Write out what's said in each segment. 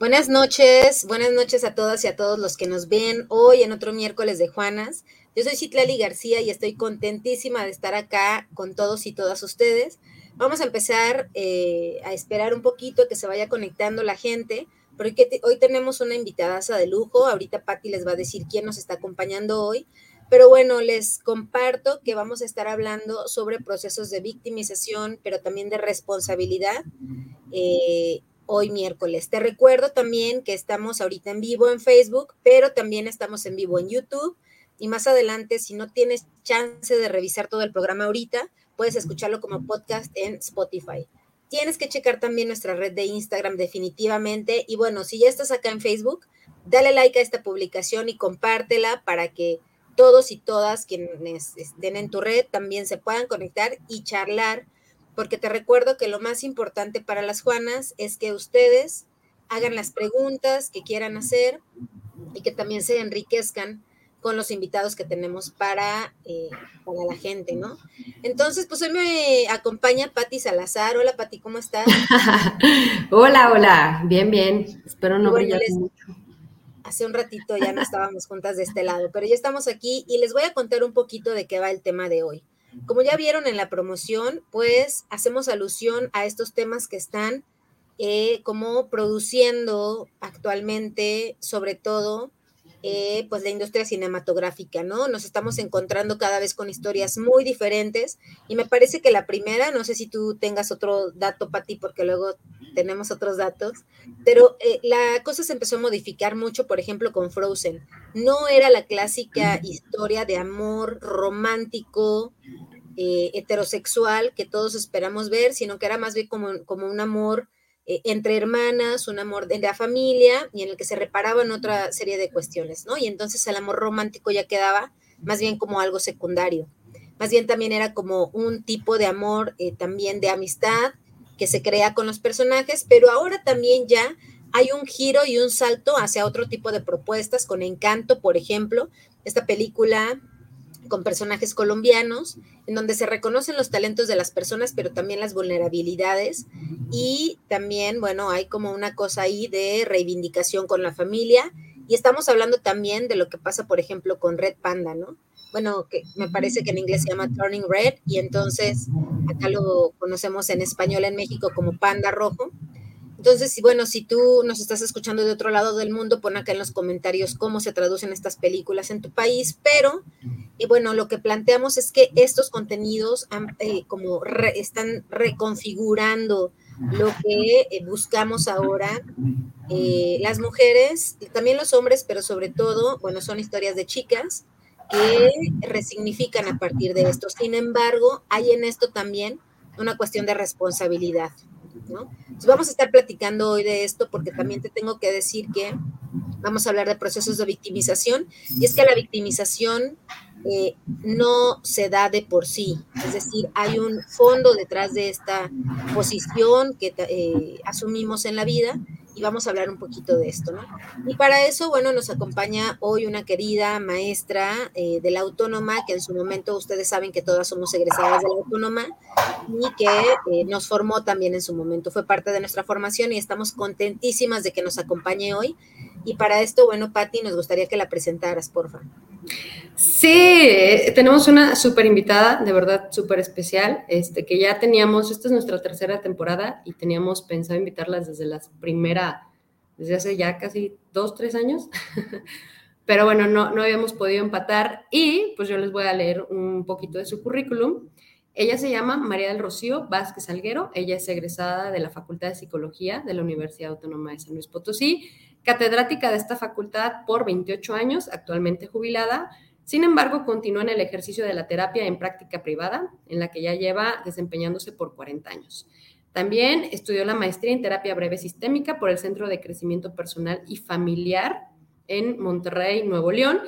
Buenas noches, buenas noches a todas y a todos los que nos ven hoy en otro miércoles de Juanas. Yo soy Citlali García y estoy contentísima de estar acá con todos y todas ustedes. Vamos a empezar eh, a esperar un poquito que se vaya conectando la gente, porque hoy tenemos una invitadaza de lujo. Ahorita Patti les va a decir quién nos está acompañando hoy. Pero bueno, les comparto que vamos a estar hablando sobre procesos de victimización, pero también de responsabilidad. Eh, hoy miércoles. Te recuerdo también que estamos ahorita en vivo en Facebook, pero también estamos en vivo en YouTube. Y más adelante, si no tienes chance de revisar todo el programa ahorita, puedes escucharlo como podcast en Spotify. Tienes que checar también nuestra red de Instagram definitivamente. Y bueno, si ya estás acá en Facebook, dale like a esta publicación y compártela para que todos y todas quienes estén en tu red también se puedan conectar y charlar porque te recuerdo que lo más importante para las Juanas es que ustedes hagan las preguntas que quieran hacer y que también se enriquezcan con los invitados que tenemos para, eh, para la gente, ¿no? Entonces, pues hoy me acompaña Patti Salazar. Hola, Patti, ¿cómo estás? hola, hola, bien, bien. Espero no brillar mucho. Hace un ratito ya no estábamos juntas de este lado, pero ya estamos aquí y les voy a contar un poquito de qué va el tema de hoy. Como ya vieron en la promoción, pues hacemos alusión a estos temas que están eh, como produciendo actualmente, sobre todo, eh, pues la industria cinematográfica, ¿no? Nos estamos encontrando cada vez con historias muy diferentes y me parece que la primera, no sé si tú tengas otro dato para ti, porque luego tenemos otros datos, pero eh, la cosa se empezó a modificar mucho, por ejemplo, con Frozen. No era la clásica historia de amor romántico, eh, heterosexual que todos esperamos ver, sino que era más bien como, como un amor eh, entre hermanas, un amor de la familia y en el que se reparaban otra serie de cuestiones, ¿no? Y entonces el amor romántico ya quedaba más bien como algo secundario. Más bien también era como un tipo de amor, también de amistad, que se crea con los personajes, pero ahora también ya hay un giro y un salto hacia otro tipo de propuestas, con Encanto, por ejemplo, esta película con personajes colombianos, en donde se reconocen los talentos de las personas, pero también las vulnerabilidades. Y también, bueno, hay como una cosa ahí de reivindicación con la familia. Y estamos hablando también de lo que pasa, por ejemplo, con Red Panda, ¿no? bueno, que me parece que en inglés se llama Turning Red y entonces acá lo conocemos en español en México como Panda Rojo. Entonces, bueno, si tú nos estás escuchando de otro lado del mundo, pon acá en los comentarios cómo se traducen estas películas en tu país, pero y bueno, lo que planteamos es que estos contenidos eh, como están reconfigurando lo que eh, buscamos ahora eh, las mujeres, también los hombres, pero sobre todo, bueno, son historias de chicas que resignifican a partir de esto. Sin embargo, hay en esto también una cuestión de responsabilidad. ¿No? vamos a estar platicando hoy de esto porque también te tengo que decir que vamos a hablar de procesos de victimización y es que la victimización eh, no se da de por sí, es decir, hay un fondo detrás de esta posición que eh, asumimos en la vida y vamos a hablar un poquito de esto, ¿no? Y para eso, bueno, nos acompaña hoy una querida maestra eh, de la Autónoma, que en su momento ustedes saben que todas somos egresadas de la Autónoma y que eh, nos formó también en su momento, fue parte de nuestra formación y estamos contentísimas de que nos acompañe hoy. Y para esto, bueno, Patti, nos gustaría que la presentaras, porfa. Sí, eh, tenemos una súper invitada, de verdad súper especial, este, que ya teníamos, esta es nuestra tercera temporada y teníamos pensado invitarlas desde la primera, desde hace ya casi dos, tres años, pero bueno, no, no habíamos podido empatar y pues yo les voy a leer un poquito de su currículum. Ella se llama María del Rocío Vázquez Alguero, ella es egresada de la Facultad de Psicología de la Universidad Autónoma de San Luis Potosí catedrática de esta facultad por 28 años, actualmente jubilada. Sin embargo, continúa en el ejercicio de la terapia en práctica privada, en la que ya lleva desempeñándose por 40 años. También estudió la maestría en terapia breve sistémica por el Centro de Crecimiento Personal y Familiar en Monterrey, Nuevo León,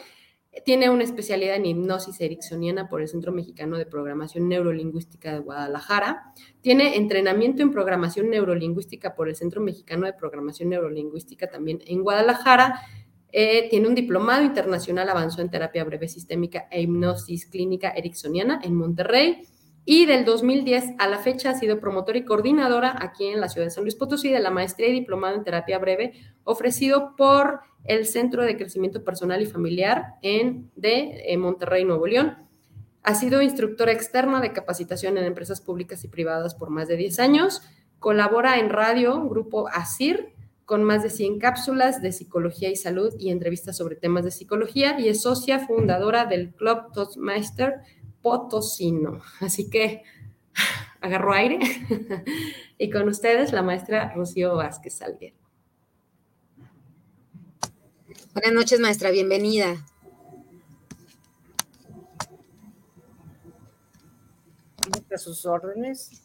tiene una especialidad en hipnosis ericksoniana por el Centro Mexicano de Programación Neurolingüística de Guadalajara. Tiene entrenamiento en programación neurolingüística por el Centro Mexicano de Programación Neurolingüística también en Guadalajara. Eh, tiene un diplomado internacional avanzado en terapia breve sistémica e hipnosis clínica ericksoniana en Monterrey. Y del 2010 a la fecha ha sido promotora y coordinadora aquí en la ciudad de San Luis Potosí de la maestría y diplomado en terapia breve ofrecido por el Centro de Crecimiento Personal y Familiar en, de eh, Monterrey, Nuevo León. Ha sido instructora externa de capacitación en empresas públicas y privadas por más de 10 años. Colabora en radio, grupo ASIR, con más de 100 cápsulas de psicología y salud y entrevistas sobre temas de psicología y es socia fundadora del Club Toastmaster Potosino. Así que agarro aire y con ustedes la maestra Rocío Vázquez Salguero. Buenas noches, maestra, bienvenida. A sus órdenes.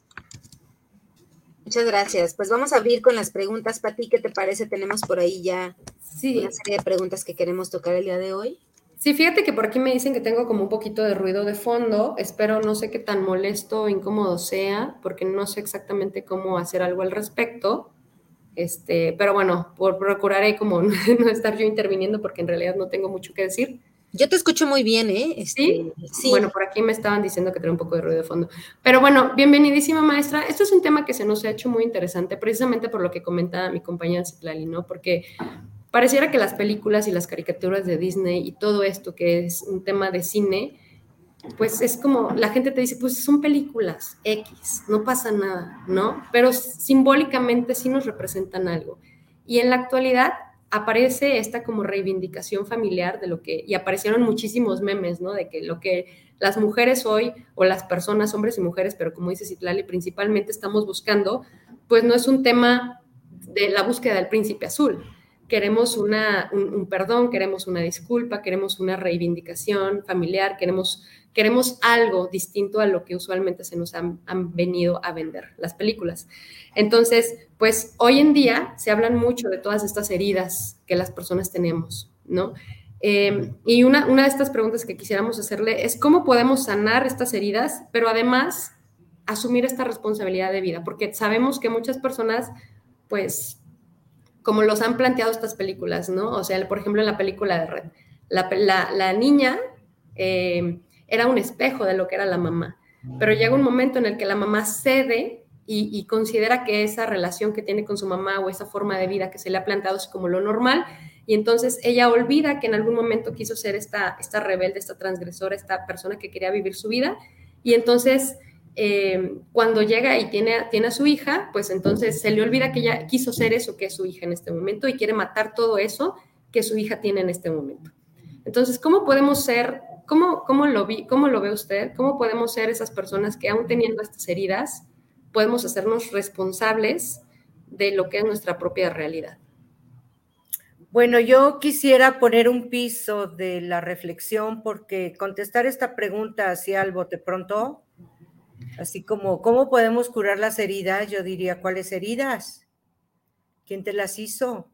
Muchas gracias. Pues vamos a abrir con las preguntas. Pati, ¿qué te parece? Tenemos por ahí ya una serie de preguntas que queremos tocar el día de hoy. Sí, fíjate que por aquí me dicen que tengo como un poquito de ruido de fondo. Espero no sé qué tan molesto o incómodo sea, porque no sé exactamente cómo hacer algo al respecto. Este, pero bueno, por, procuraré como no estar yo interviniendo porque en realidad no tengo mucho que decir. Yo te escucho muy bien, ¿eh? Este, ¿Sí? Bueno, por aquí me estaban diciendo que tenía un poco de ruido de fondo. Pero bueno, bienvenidísima maestra. Esto es un tema que se nos ha hecho muy interesante, precisamente por lo que comenta mi compañera Citlali, ¿no? Porque pareciera que las películas y las caricaturas de Disney y todo esto que es un tema de cine, pues es como la gente te dice, pues son películas X, no pasa nada, ¿no? Pero simbólicamente sí nos representan algo. Y en la actualidad aparece esta como reivindicación familiar de lo que, y aparecieron muchísimos memes, ¿no? De que lo que las mujeres hoy, o las personas, hombres y mujeres, pero como dice Citlali, principalmente estamos buscando, pues no es un tema de la búsqueda del príncipe azul, queremos una, un, perdón, queremos una disculpa, queremos una reivindicación familiar, queremos, queremos algo distinto a lo que usualmente se nos han, venido a vender las películas. Entonces, pues hoy en día se hablan mucho de todas estas heridas que las personas tenemos, ¿no? Eh, y una, una de estas preguntas que quisiéramos hacerle es cómo podemos sanar estas heridas, pero además asumir esta responsabilidad de vida, porque sabemos que muchas personas, pues, como los han planteado estas películas, ¿no? O sea, por ejemplo, en la película de Red, la, niña eh, era un espejo de lo que era la mamá, pero llega un momento en el que la mamá cede y, considera que esa relación que tiene con su mamá o esa forma de vida que se le ha planteado es como lo normal, y entonces ella olvida que en algún momento quiso ser esta, esta rebelde, esta transgresora, esta persona que quería vivir su vida, y entonces eh, cuando llega y tiene, tiene a su hija, pues entonces se le olvida que ella quiso ser eso que es su hija en este momento y quiere matar todo eso que su hija tiene en este momento. Entonces, ¿cómo podemos ser, cómo, cómo, lo, vi, cómo lo ve usted? ¿Cómo podemos ser esas personas que aún teniendo estas heridas, podemos hacernos responsables de lo que es nuestra propia realidad? Bueno, yo quisiera poner un piso de la reflexión porque contestar esta pregunta hacia al bote pronto Así como, ¿cómo podemos curar las heridas? Yo diría, ¿cuáles heridas? ¿Quién te las hizo?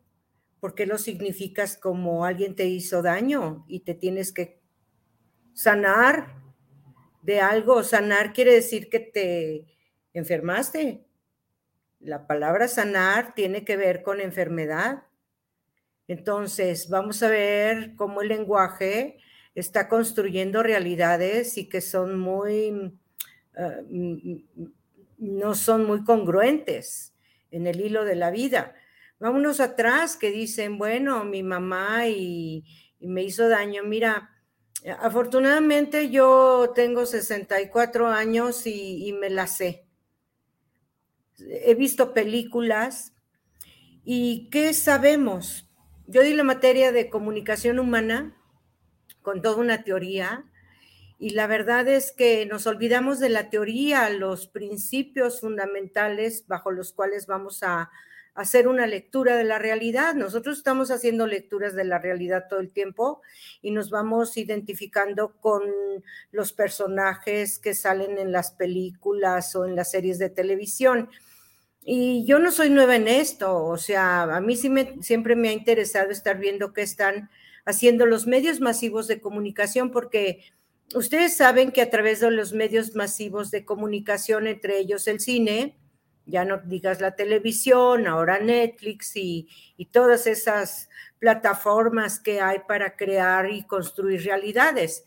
¿Por qué lo significas como alguien te hizo daño y te tienes que sanar de algo? Sanar quiere decir que te enfermaste. La palabra sanar tiene que ver con enfermedad. Entonces, vamos a ver cómo el lenguaje está construyendo realidades y que son muy Ah, no son muy congruentes en el hilo de la vida. Vámonos atrás que dicen, bueno, mi mamá y, me hizo daño. Mira, afortunadamente yo tengo 64 años y, y me la sé. He visto películas y ¿qué sabemos? Yo di la materia de comunicación humana con toda una teoría y la verdad es que nos olvidamos de la teoría, los principios fundamentales bajo los cuales vamos a hacer una lectura de la realidad. Nosotros estamos haciendo lecturas de la realidad todo el tiempo y nos vamos identificando con los personajes que salen en las películas o en las series de televisión. Y yo no soy nueva en esto, o sea, a mí sí me, siempre me ha interesado estar viendo qué están haciendo los medios masivos de comunicación porque ustedes saben que a través de los medios masivos de comunicación, entre ellos el cine, ya no digas la televisión, ahora Netflix y, todas esas plataformas que hay para crear y construir realidades.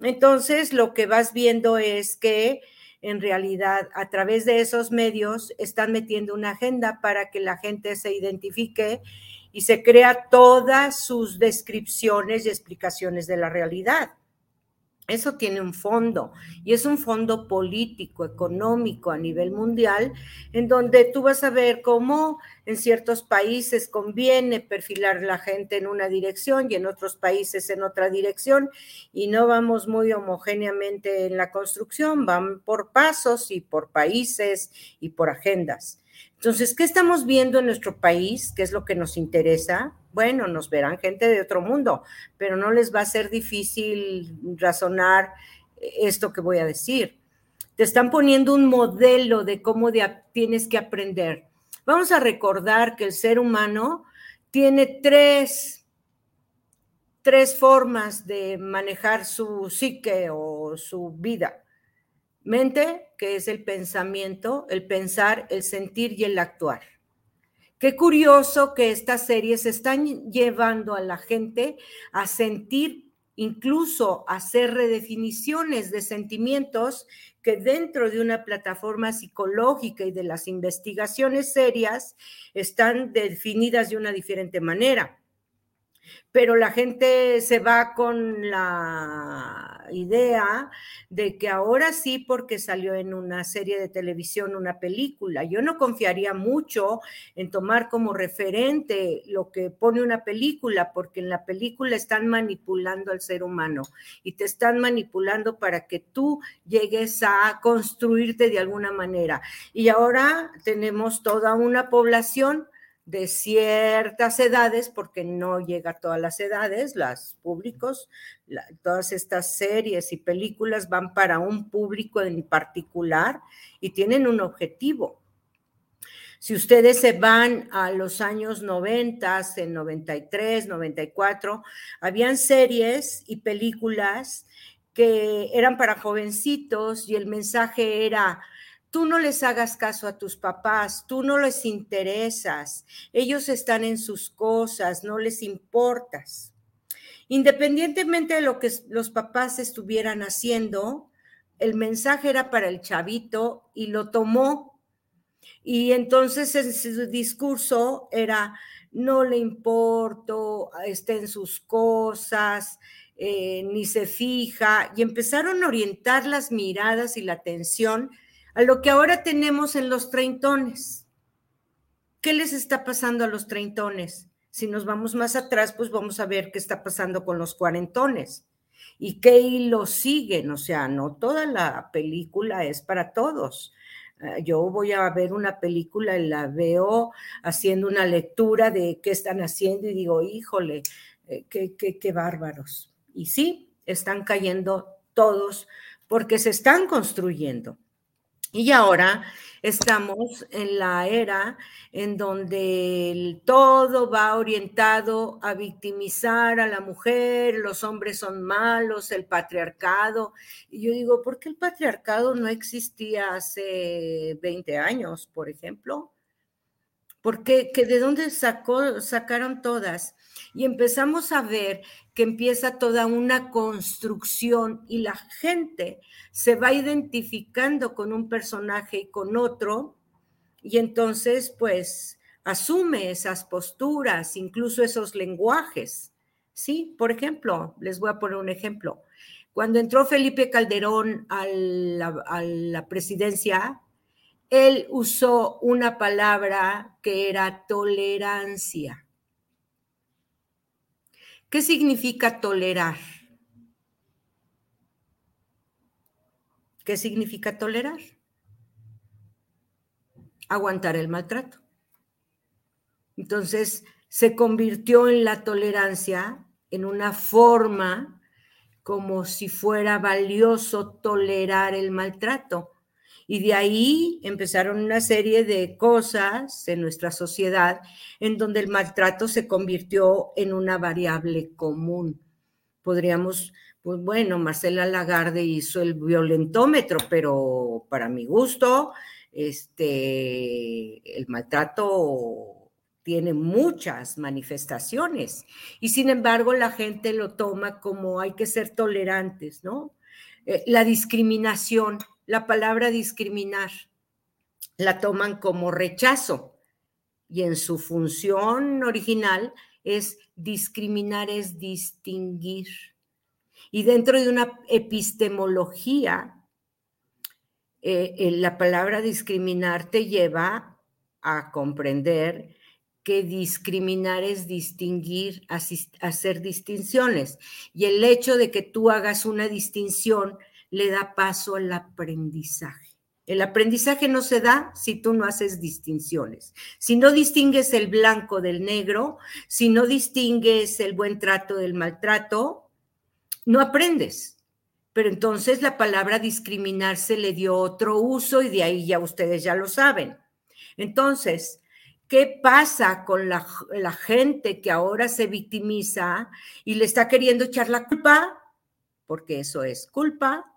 Entonces, lo que vas viendo es que en realidad a través de esos medios están metiendo una agenda para que la gente se identifique y se crea todas sus descripciones y explicaciones de la realidad. Eso tiene un fondo y es un fondo político, económico a nivel mundial, en donde tú vas a ver cómo en ciertos países conviene perfilar la gente en una dirección y en otros países en otra dirección y no vamos muy homogéneamente en la construcción, van por pasos y por países y por agendas. Entonces, ¿qué estamos viendo en nuestro país? ¿Qué es lo que nos interesa? Bueno, nos verán gente de otro mundo, pero no les va a ser difícil razonar esto que voy a decir. Te están poniendo un modelo de cómo tienes que aprender. Vamos a recordar que el ser humano tiene tres, tres formas de manejar su psique o su vida. Mente, que es el pensamiento, el pensar, el sentir y el actuar. Qué curioso que estas series están llevando a la gente a sentir, incluso a hacer redefiniciones de sentimientos que dentro de una plataforma psicológica y de las investigaciones serias están definidas de una diferente manera. Pero la gente se va con la idea de que ahora sí, porque salió en una serie de televisión una película. Yo no confiaría mucho en tomar como referente lo que pone una película, porque en la película están manipulando al ser humano y te están manipulando para que tú llegues a construirte de alguna manera. Y ahora tenemos toda una población de ciertas edades, porque no llega a todas las edades, las públicos, todas estas series y películas van para un público en particular y tienen un objetivo. Si ustedes se van a los años 90, en 93, 94, habían series y películas que eran para jovencitos y el mensaje era, Tú no les hagas caso a tus papás, tú no les interesas, ellos están en sus cosas, no les importas. Independientemente de lo que los papás estuvieran haciendo, el mensaje era para el chavito y lo tomó. Y entonces en su discurso era, no le importo, está en sus cosas, eh, ni se fija, y empezaron a orientar las miradas y la atención a lo que ahora tenemos en los treintones. ¿Qué les está pasando a los treintones? Si nos vamos más atrás, pues vamos a ver qué está pasando con los cuarentones y qué hilo siguen. O sea, no toda la película es para todos. Ah, yo voy a ver una película y la veo haciendo una lectura de qué están haciendo y digo, híjole, eh, qué, qué, qué bárbaros. Y sí, están cayendo todos porque se están construyendo. Y ahora estamos en la era en donde todo va orientado a victimizar a la mujer, los hombres son malos, el patriarcado. Y yo digo, ¿por qué el patriarcado no existía hace 20 años, por ejemplo? ¿Por qué? ¿De dónde sacó, sacaron todas? Y empezamos a ver que empieza toda una construcción y la gente se va identificando con un personaje y con otro, y entonces pues asume esas posturas, incluso esos lenguajes. Sí, por ejemplo, les voy a poner un ejemplo. Cuando entró Felipe Calderón a la, a la presidencia, él usó una palabra que era tolerancia. ¿Qué significa tolerar? ¿Qué significa tolerar? Aguantar el maltrato. Entonces, se convirtió en la tolerancia en una forma como si fuera valioso tolerar el maltrato. Y de ahí empezaron una serie de cosas en nuestra sociedad en donde el maltrato se convirtió en una variable común. Podríamos, pues bueno, Marcela Lagarde hizo el violentómetro, pero para mi gusto, este, el maltrato tiene muchas manifestaciones y sin embargo la gente lo toma como hay que ser tolerantes, ¿no? Eh, la discriminación la palabra discriminar la toman como rechazo y en su función original es discriminar, es distinguir. Y dentro de una epistemología, eh, eh, la palabra discriminar te lleva a comprender que discriminar es distinguir, hacer distinciones. Y el hecho de que tú hagas una distinción le da paso al aprendizaje. El aprendizaje no se da si tú no haces distinciones. Si no distingues el blanco del negro, si no distingues el buen trato del maltrato, no aprendes. Pero entonces la palabra discriminar se le dio otro uso y de ahí ya ustedes ya lo saben. Entonces, ¿qué pasa con la, la gente que ahora se victimiza y le está queriendo echar la culpa? Porque eso es culpa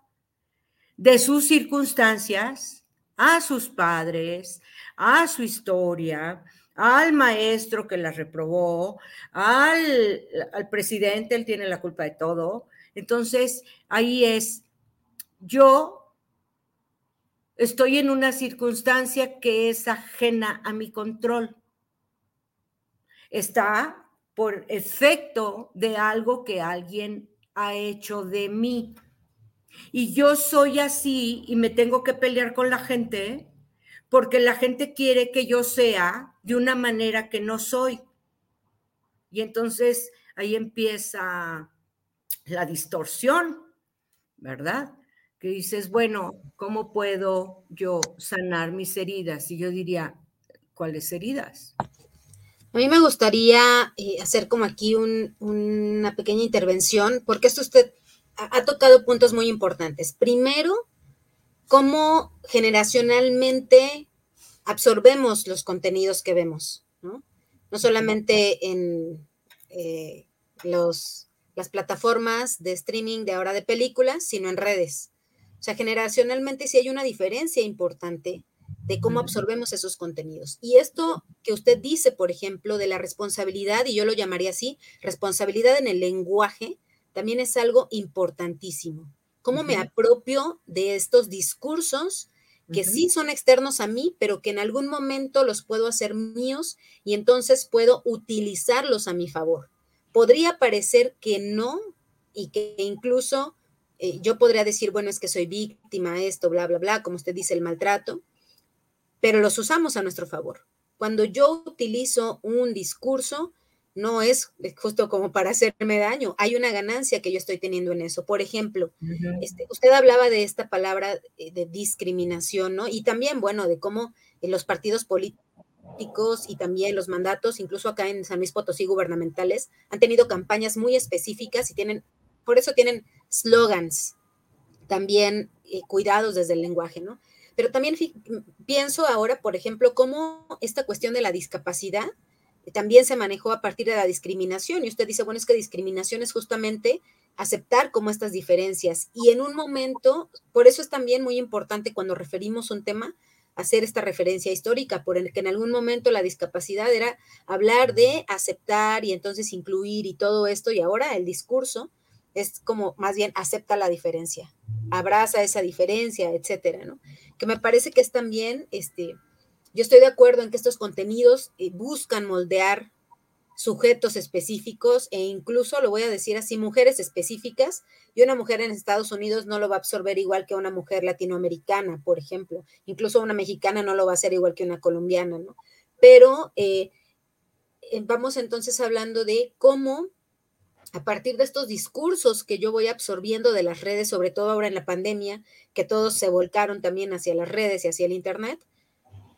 de sus circunstancias a sus padres, a su historia, al maestro que la reprobó, al, al, presidente, él tiene la culpa de todo. Entonces, ahí es, yo estoy en una circunstancia que es ajena a mi control. Está por efecto de algo que alguien ha hecho de mí. Y yo soy así y me tengo que pelear con la gente porque la gente quiere que yo sea de una manera que no soy. Y entonces ahí empieza la distorsión, ¿verdad? Que dices, bueno, ¿cómo puedo yo sanar mis heridas? Y yo diría, ¿cuáles heridas? A mí me gustaría eh, hacer como aquí una pequeña intervención, porque esto usted ha tocado puntos muy importantes. Primero, cómo generacionalmente absorbemos los contenidos que vemos, ¿no? No solamente en eh, los, las plataformas de streaming de ahora de películas, sino en redes. O sea, generacionalmente sí hay una diferencia importante de cómo absorbemos esos contenidos. Y esto que usted dice, por ejemplo, de la responsabilidad, y yo lo llamaría así, responsabilidad en el lenguaje, también es algo importantísimo. ¿Cómo me apropio de estos discursos que sí son externos a mí, pero que en algún momento los puedo hacer míos y entonces puedo utilizarlos a mi favor? Podría parecer que no y que incluso eh, yo podría decir, bueno, es que soy víctima, esto, bla, bla, bla, como usted dice, el maltrato, pero los usamos a nuestro favor. Cuando yo utilizo un discurso, no es justo como para hacerme daño. Hay una ganancia que yo estoy teniendo en eso. Por ejemplo, este, usted hablaba de esta palabra eh, de discriminación, ¿no? Y también, bueno, de cómo en los partidos políticos y también los mandatos, incluso acá en San Luis Potosí gubernamentales, han tenido campañas muy específicas y tienen, por eso tienen slogans también eh, cuidados desde el lenguaje, ¿no? Pero también pienso ahora, por ejemplo, cómo esta cuestión de la discapacidad también se manejó a partir de la discriminación. Y usted dice, bueno, es que discriminación es justamente aceptar como estas diferencias. Y en un momento, por eso es también muy importante cuando referimos un tema, hacer esta referencia histórica, porque en algún momento la discapacidad era hablar de aceptar y entonces incluir y todo esto, y ahora el discurso es como más bien acepta la diferencia, abraza esa diferencia, etcétera, ¿no? Que me parece que es también, este, yo estoy de acuerdo en que estos contenidos eh, buscan moldear sujetos específicos e incluso, lo voy a decir así, mujeres específicas. Y una mujer en Estados Unidos no lo va a absorber igual que una mujer latinoamericana, por ejemplo. Incluso una mexicana no lo va a hacer igual que una colombiana, ¿no? Pero eh, eh, vamos entonces hablando de cómo a partir de estos discursos que yo voy absorbiendo de las redes, sobre todo ahora en la pandemia, que todos se volcaron también hacia las redes y hacia el Internet,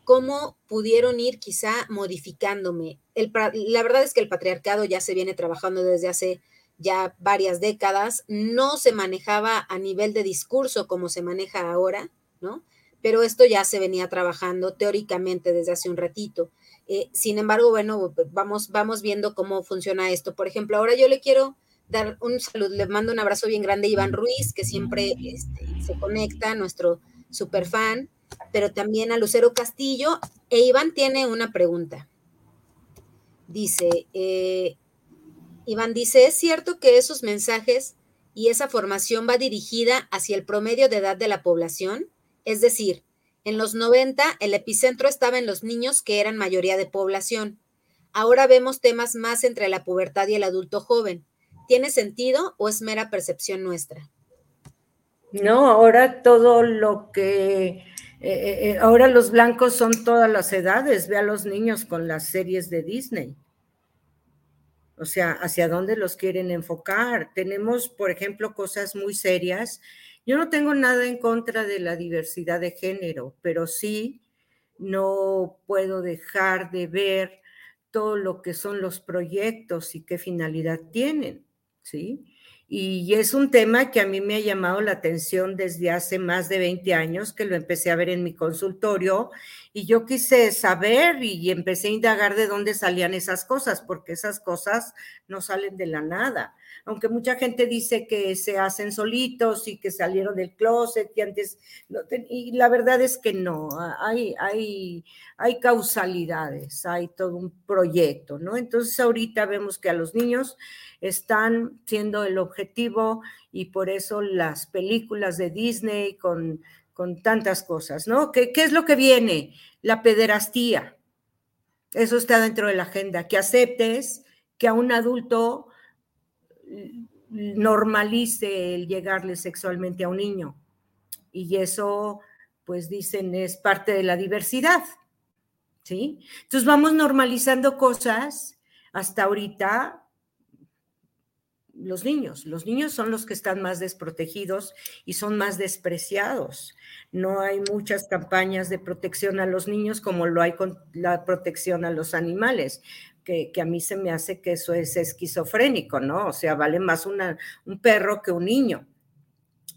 cómo pudieron ir quizá modificándome. la verdad es que el patriarcado ya se viene trabajando desde hace ya varias décadas, no se manejaba a nivel de discurso como se maneja ahora, ¿no? Pero esto ya se venía trabajando teóricamente desde hace un ratito. Eh, sin embargo, bueno, vamos, vamos viendo cómo funciona esto. Por ejemplo, ahora yo le quiero dar un saludo, le mando un abrazo bien grande a Iván Ruiz, que siempre este, se conecta, nuestro super fan pero también a Lucero Castillo. E Iván tiene una pregunta. Dice, eh, Iván dice, ¿es cierto que esos mensajes y esa formación va dirigida hacia el promedio de edad de la población? Es decir, en los 90 el epicentro estaba en los niños que eran mayoría de población. Ahora vemos temas más entre la pubertad y el adulto joven. ¿Tiene sentido o es mera percepción nuestra? No, ahora todo lo que... Eh, eh, ahora los blancos son todas las edades. Ve a los niños con las series de Disney. O sea, hacia dónde los quieren enfocar. Tenemos, por ejemplo, cosas muy serias. Yo no tengo nada en contra de la diversidad de género, pero sí no puedo dejar de ver todo lo que son los proyectos y qué finalidad tienen, ¿sí? Y es un tema que a mí me ha llamado la atención desde hace más de 20 años que lo empecé a ver en mi consultorio y yo quise saber y empecé a indagar de dónde salían esas cosas, porque esas cosas no salen de la nada. Aunque mucha gente dice que se hacen solitos y que salieron del closet y antes, y la verdad es que no, hay, hay, hay causalidades, hay todo un proyecto, ¿no? Entonces ahorita vemos que a los niños están siendo el objetivo y por eso las películas de Disney con, con tantas cosas, ¿no? ¿Qué, ¿Qué es lo que viene? La pederastía. Eso está dentro de la agenda, que aceptes que a un adulto normalice el llegarle sexualmente a un niño. Y eso, pues dicen, es parte de la diversidad. ¿Sí? Entonces vamos normalizando cosas hasta ahorita los niños. Los niños son los que están más desprotegidos y son más despreciados. No hay muchas campañas de protección a los niños como lo hay con la protección a los animales, que, a mí se me hace que eso es esquizofrénico, ¿no? O sea, vale más un perro que un niño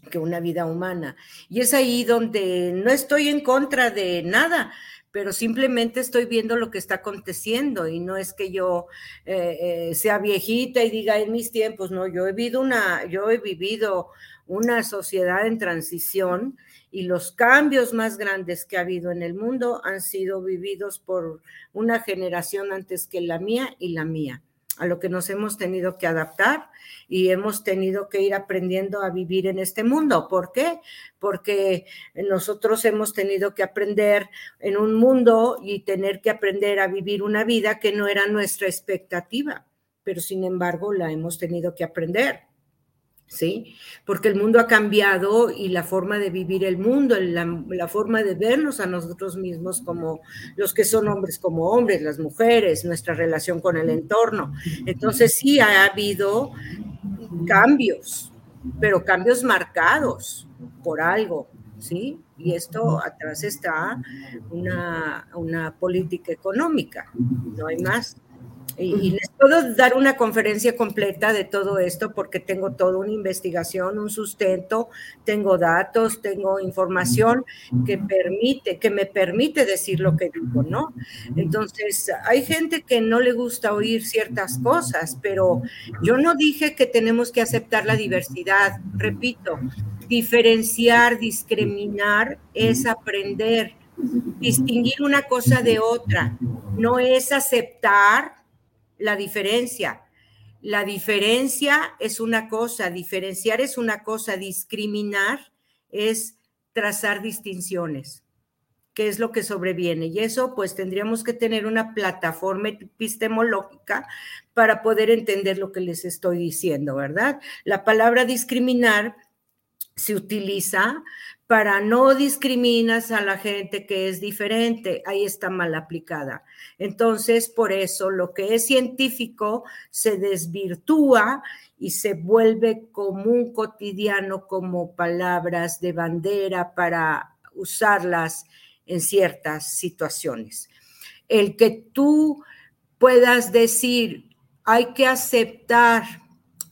que una vida humana. Y es ahí donde no estoy en contra de nada, pero simplemente estoy viendo lo que está aconteciendo y no es que yo eh, eh, sea viejita y diga en mis tiempos, no, yo he vivido una, yo he vivido una sociedad en transición y los cambios más grandes que ha habido en el mundo han sido vividos por una generación antes que la mía y la mía a lo que nos hemos tenido que adaptar y hemos tenido que ir aprendiendo a vivir en este mundo. ¿Por qué? Porque nosotros hemos tenido que aprender en un mundo y tener que aprender a vivir una vida que no era nuestra expectativa, pero sin embargo la hemos tenido que aprender. ¿Sí? Porque el mundo ha cambiado y la forma de vivir el mundo, la, forma de vernos a nosotros mismos como los que son hombres como hombres, las mujeres, nuestra relación con el entorno. Entonces sí ha habido cambios, pero cambios marcados por algo, ¿sí? Y esto atrás está una, una política económica, no hay más. Y, les puedo dar una conferencia completa de todo esto porque tengo toda una investigación, un sustento, tengo datos, tengo información que permite, que me permite decir lo que digo, ¿no? Entonces, hay gente que no le gusta oír ciertas cosas, pero yo no dije que tenemos que aceptar la diversidad. Repito, diferenciar, discriminar es aprender, distinguir una cosa de otra, no es aceptar la diferencia. La diferencia es una cosa, diferenciar es una cosa, discriminar es trazar distinciones, que es lo que sobreviene. Y eso pues tendríamos que tener una plataforma epistemológica para poder entender lo que les estoy diciendo, ¿verdad? La palabra discriminar se utiliza para no discriminas a la gente que es diferente, ahí está mal aplicada. Entonces, por eso lo que es científico se desvirtúa y se vuelve común cotidiano como palabras de bandera para usarlas en ciertas situaciones. El que tú puedas decir, hay que aceptar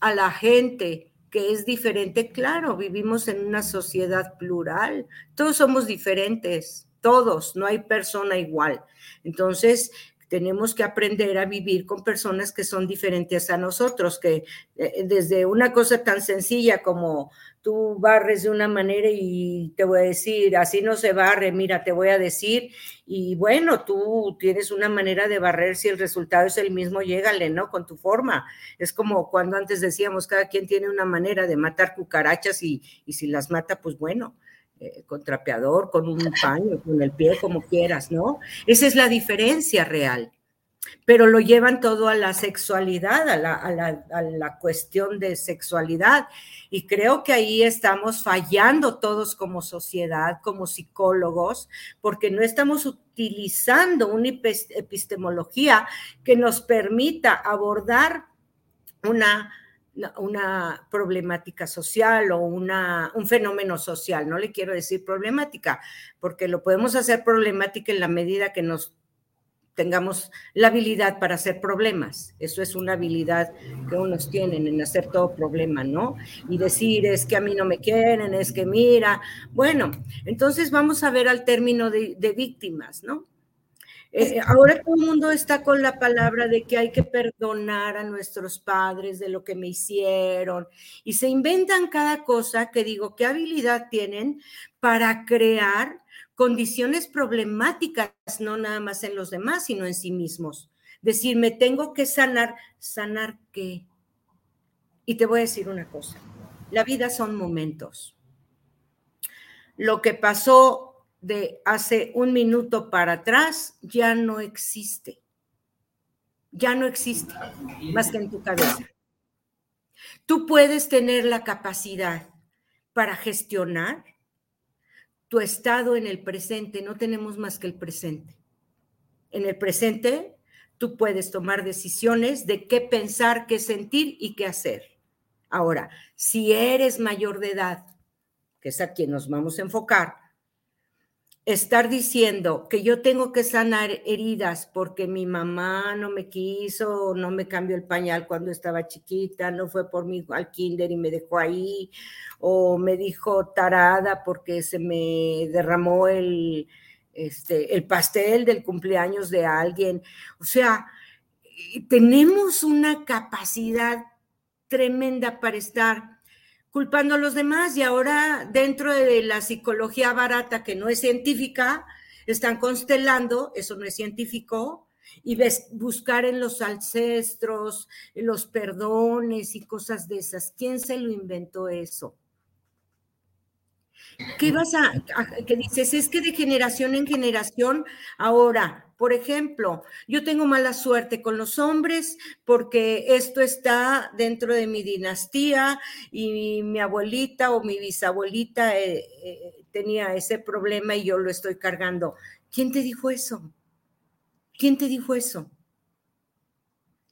a la gente que es diferente, claro, vivimos en una sociedad plural, todos somos diferentes, todos, no hay persona igual. Entonces, tenemos que aprender a vivir con personas que son diferentes a nosotros, que eh, desde una cosa tan sencilla como tú barres de una manera y te voy a decir, así no se barre, mira, te voy a decir, y bueno, tú tienes una manera de barrer, si el resultado es el mismo, llégale, ¿no? Con tu forma. Es como cuando antes decíamos, cada quien tiene una manera de matar cucarachas y, y si las mata, pues bueno, eh, con trapeador, con un paño, con el pie, como quieras, ¿no? Esa es la diferencia real pero lo llevan todo a la sexualidad, a la, cuestión de sexualidad. Y creo que ahí estamos fallando todos como sociedad, como psicólogos, porque no estamos utilizando una epistemología que nos permita abordar una, una problemática social o una, un fenómeno social. No le quiero decir problemática, porque lo podemos hacer problemática en la medida que nos tengamos la habilidad para hacer problemas. Eso es una habilidad que unos tienen en hacer todo problema, ¿no? Y decir, es que a mí no me quieren, es que mira. Bueno, entonces vamos a ver al término de, víctimas, ¿no? Eh, ahora todo el mundo está con la palabra de que hay que perdonar a nuestros padres de lo que me hicieron y se inventan cada cosa que digo, ¿qué habilidad tienen para crear condiciones problemáticas, no nada más en los demás, sino en sí mismos. Decir, me tengo que sanar, sanar qué. Y te voy a decir una cosa, la vida son momentos. Lo que pasó de hace un minuto para atrás ya no existe. Ya no existe, más que en tu cabeza. Tú puedes tener la capacidad para gestionar tu estado en el presente, no tenemos más que el presente. En el presente, tú puedes tomar decisiones de qué pensar, qué sentir y qué hacer. Ahora, si eres mayor de edad, que es a quien nos vamos a enfocar, estar diciendo que yo tengo que sanar heridas porque mi mamá no me quiso, no me cambió el pañal cuando estaba chiquita, no fue por mí al kinder y me dejó ahí, o me dijo tarada porque se me derramó el, este, el pastel del cumpleaños de alguien. O sea, tenemos una capacidad tremenda para estar culpando a los demás y ahora dentro de la psicología barata que no es científica, están constelando, eso no es científico, y ves, buscar en los ancestros, los perdones y cosas de esas. ¿Quién se lo inventó eso? ¿Qué vas a, que dices? Es que de generación en generación, ahora, por ejemplo, yo tengo mala suerte con los hombres porque esto está dentro de mi dinastía y mi abuelita o mi bisabuelita eh, eh, tenía ese problema y yo lo estoy cargando. ¿Quién te dijo eso? ¿Quién te dijo eso?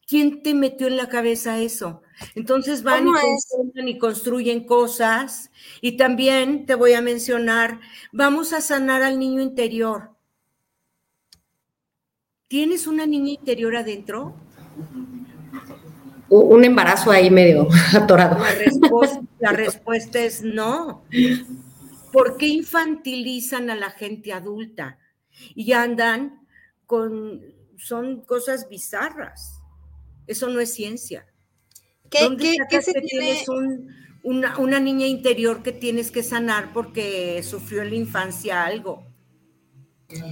¿Quién te metió en la cabeza eso? Entonces van y, y construyen cosas. Y también te voy a mencionar, vamos a sanar al niño interior. ¿Tienes una niña interior adentro? Un embarazo ahí medio atorado. La respuesta, la respuesta es no. ¿Por qué infantilizan a la gente adulta? Y andan con, son cosas bizarras. Eso no es ciencia. ¿Qué, ¿Dónde ¿qué, se tienes una, una, niña interior que tienes que sanar porque sufrió en la infancia algo?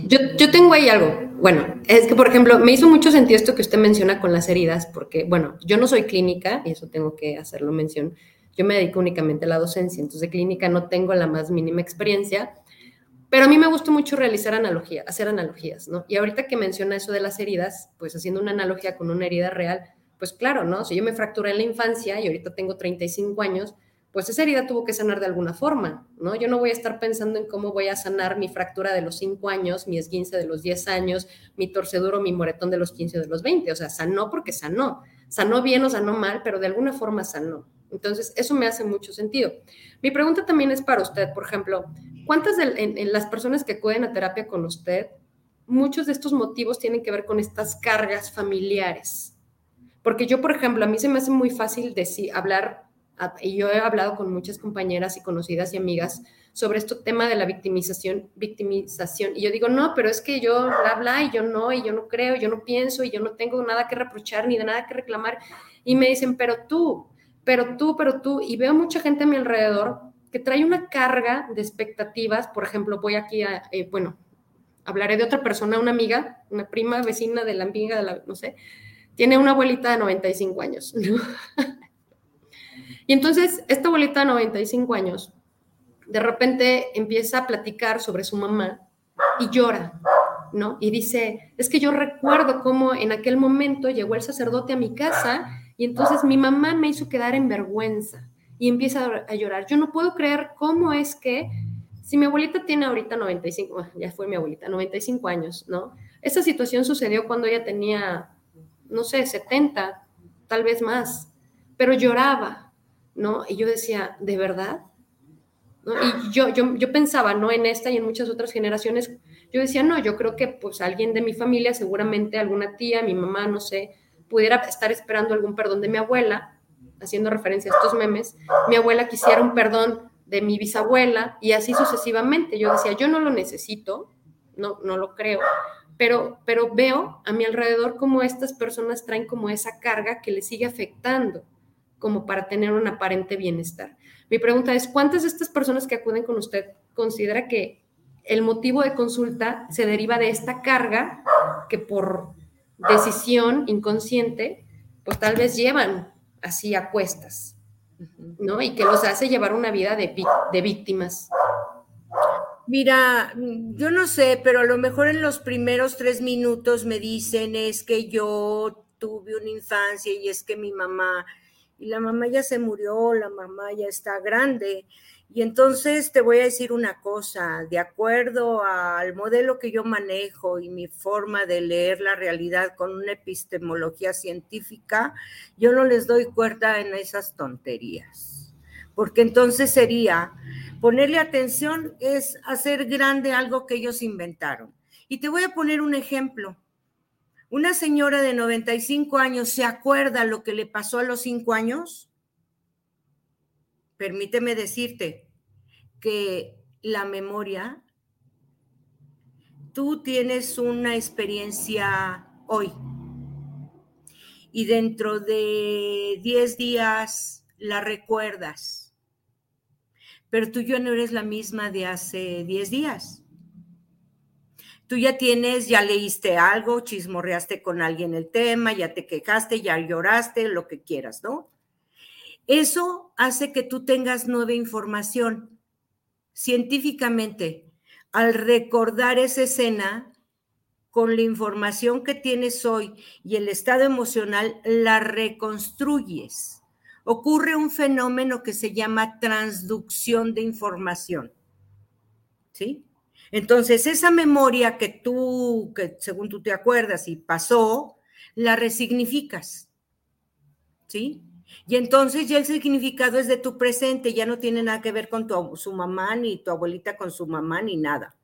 Yo, yo, tengo ahí algo. Bueno, es que, por ejemplo, me hizo mucho sentido esto que usted menciona con las heridas, porque, bueno, yo no soy clínica, y eso tengo que hacerlo mención. Yo me dedico únicamente a la docencia, entonces de clínica no tengo la más mínima experiencia, pero a mí me gusta mucho realizar analogías, hacer analogías, ¿no? Y ahorita que menciona eso de las heridas, pues haciendo una analogía con una herida real, pues claro, ¿no? Si yo me fracturé en la infancia y ahorita tengo 35 años, pues esa herida tuvo que sanar de alguna forma, ¿no? Yo no voy a estar pensando en cómo voy a sanar mi fractura de los 5 años, mi esguince de los 10 años, mi torceduro, mi moretón de los 15 o de los 20, o sea, sanó porque sanó, sanó bien o sanó mal, pero de alguna forma sanó. Entonces, eso me hace mucho sentido. Mi pregunta también es para usted, por ejemplo, ¿cuántas de las personas que acuden a terapia con usted, muchos de estos motivos tienen que ver con estas cargas familiares? Porque yo, por ejemplo, a mí se me hace muy fácil decir, hablar, y yo he hablado con muchas compañeras y conocidas y amigas sobre este tema de la victimización, victimización. Y yo digo, no, pero es que yo bla, bla, y yo no, y yo no creo, yo no pienso, y yo no tengo nada que reprochar ni de nada que reclamar. Y me dicen, pero tú, pero tú, pero tú, y veo mucha gente a mi alrededor que trae una carga de expectativas, por ejemplo, voy aquí a, eh, bueno, hablaré de otra persona, una amiga, una prima vecina de la amiga de la, no sé, tiene una abuelita de 95 años. y entonces, esta abuelita de 95 años de repente empieza a platicar sobre su mamá y llora, ¿no? Y dice, es que yo recuerdo cómo en aquel momento llegó el sacerdote a mi casa y entonces mi mamá me hizo quedar en vergüenza y empieza a llorar. Yo no puedo creer cómo es que, si mi abuelita tiene ahorita 95, ya fue mi abuelita, 95 años, ¿no? Esta situación sucedió cuando ella tenía, no sé, 70, tal vez más, pero lloraba, ¿no? Y yo decía, ¿de verdad? Y yo, yo, yo pensaba, ¿no? En esta y en muchas otras generaciones, yo decía, no, yo creo que pues alguien de mi familia, seguramente alguna tía, mi mamá, no sé, pudiera estar esperando algún perdón de mi abuela, haciendo referencia a estos memes, mi abuela quisiera un perdón de mi bisabuela y así sucesivamente. Yo decía, yo no lo necesito, no, no lo creo, pero, pero veo a mi alrededor cómo estas personas traen como esa carga que les sigue afectando, como para tener un aparente bienestar. Mi pregunta es, ¿cuántas de estas personas que acuden con usted considera que el motivo de consulta se deriva de esta carga que por decisión inconsciente, pues tal vez llevan así a cuestas, ¿no? Y que los hace llevar una vida de, de víctimas. Mira, yo no sé, pero a lo mejor en los primeros tres minutos me dicen es que yo tuve una infancia y es que mi mamá, y la mamá ya se murió, la mamá ya está grande, y entonces te voy a decir una cosa, de acuerdo al modelo que yo manejo y mi forma de leer la realidad con una epistemología científica, yo no les doy cuerda en esas tonterías, porque entonces sería ponerle atención es hacer grande algo que ellos inventaron. Y te voy a poner un ejemplo. Una señora de 95 años se acuerda lo que le pasó a los 5 años permíteme decirte que la memoria, tú tienes una experiencia hoy y dentro de 10 días la recuerdas, pero tú ya no eres la misma de hace 10 días. Tú ya tienes, ya leíste algo, chismorreaste con alguien el tema, ya te quejaste, ya lloraste, lo que quieras, ¿no? Eso hace que tú tengas nueva información. Científicamente, al recordar esa escena, con la información que tienes hoy y el estado emocional, la reconstruyes. Ocurre un fenómeno que se llama transducción de información. ¿Sí? Entonces, esa memoria que tú, que según tú te acuerdas y pasó, la resignificas. ¿Sí? Y entonces ya el significado es de tu presente, ya no tiene nada que ver con tu, su mamá, ni tu abuelita con su mamá, ni nada.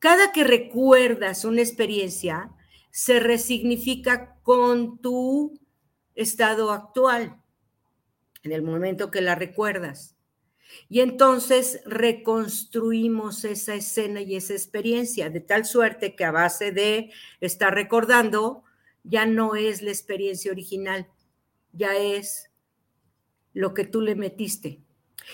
Cada que recuerdas una experiencia, se resignifica con tu estado actual, en el momento que la recuerdas. Y entonces reconstruimos esa escena y esa experiencia, de tal suerte que a base de estar recordando, ya no es la experiencia original, ya es lo que tú le metiste.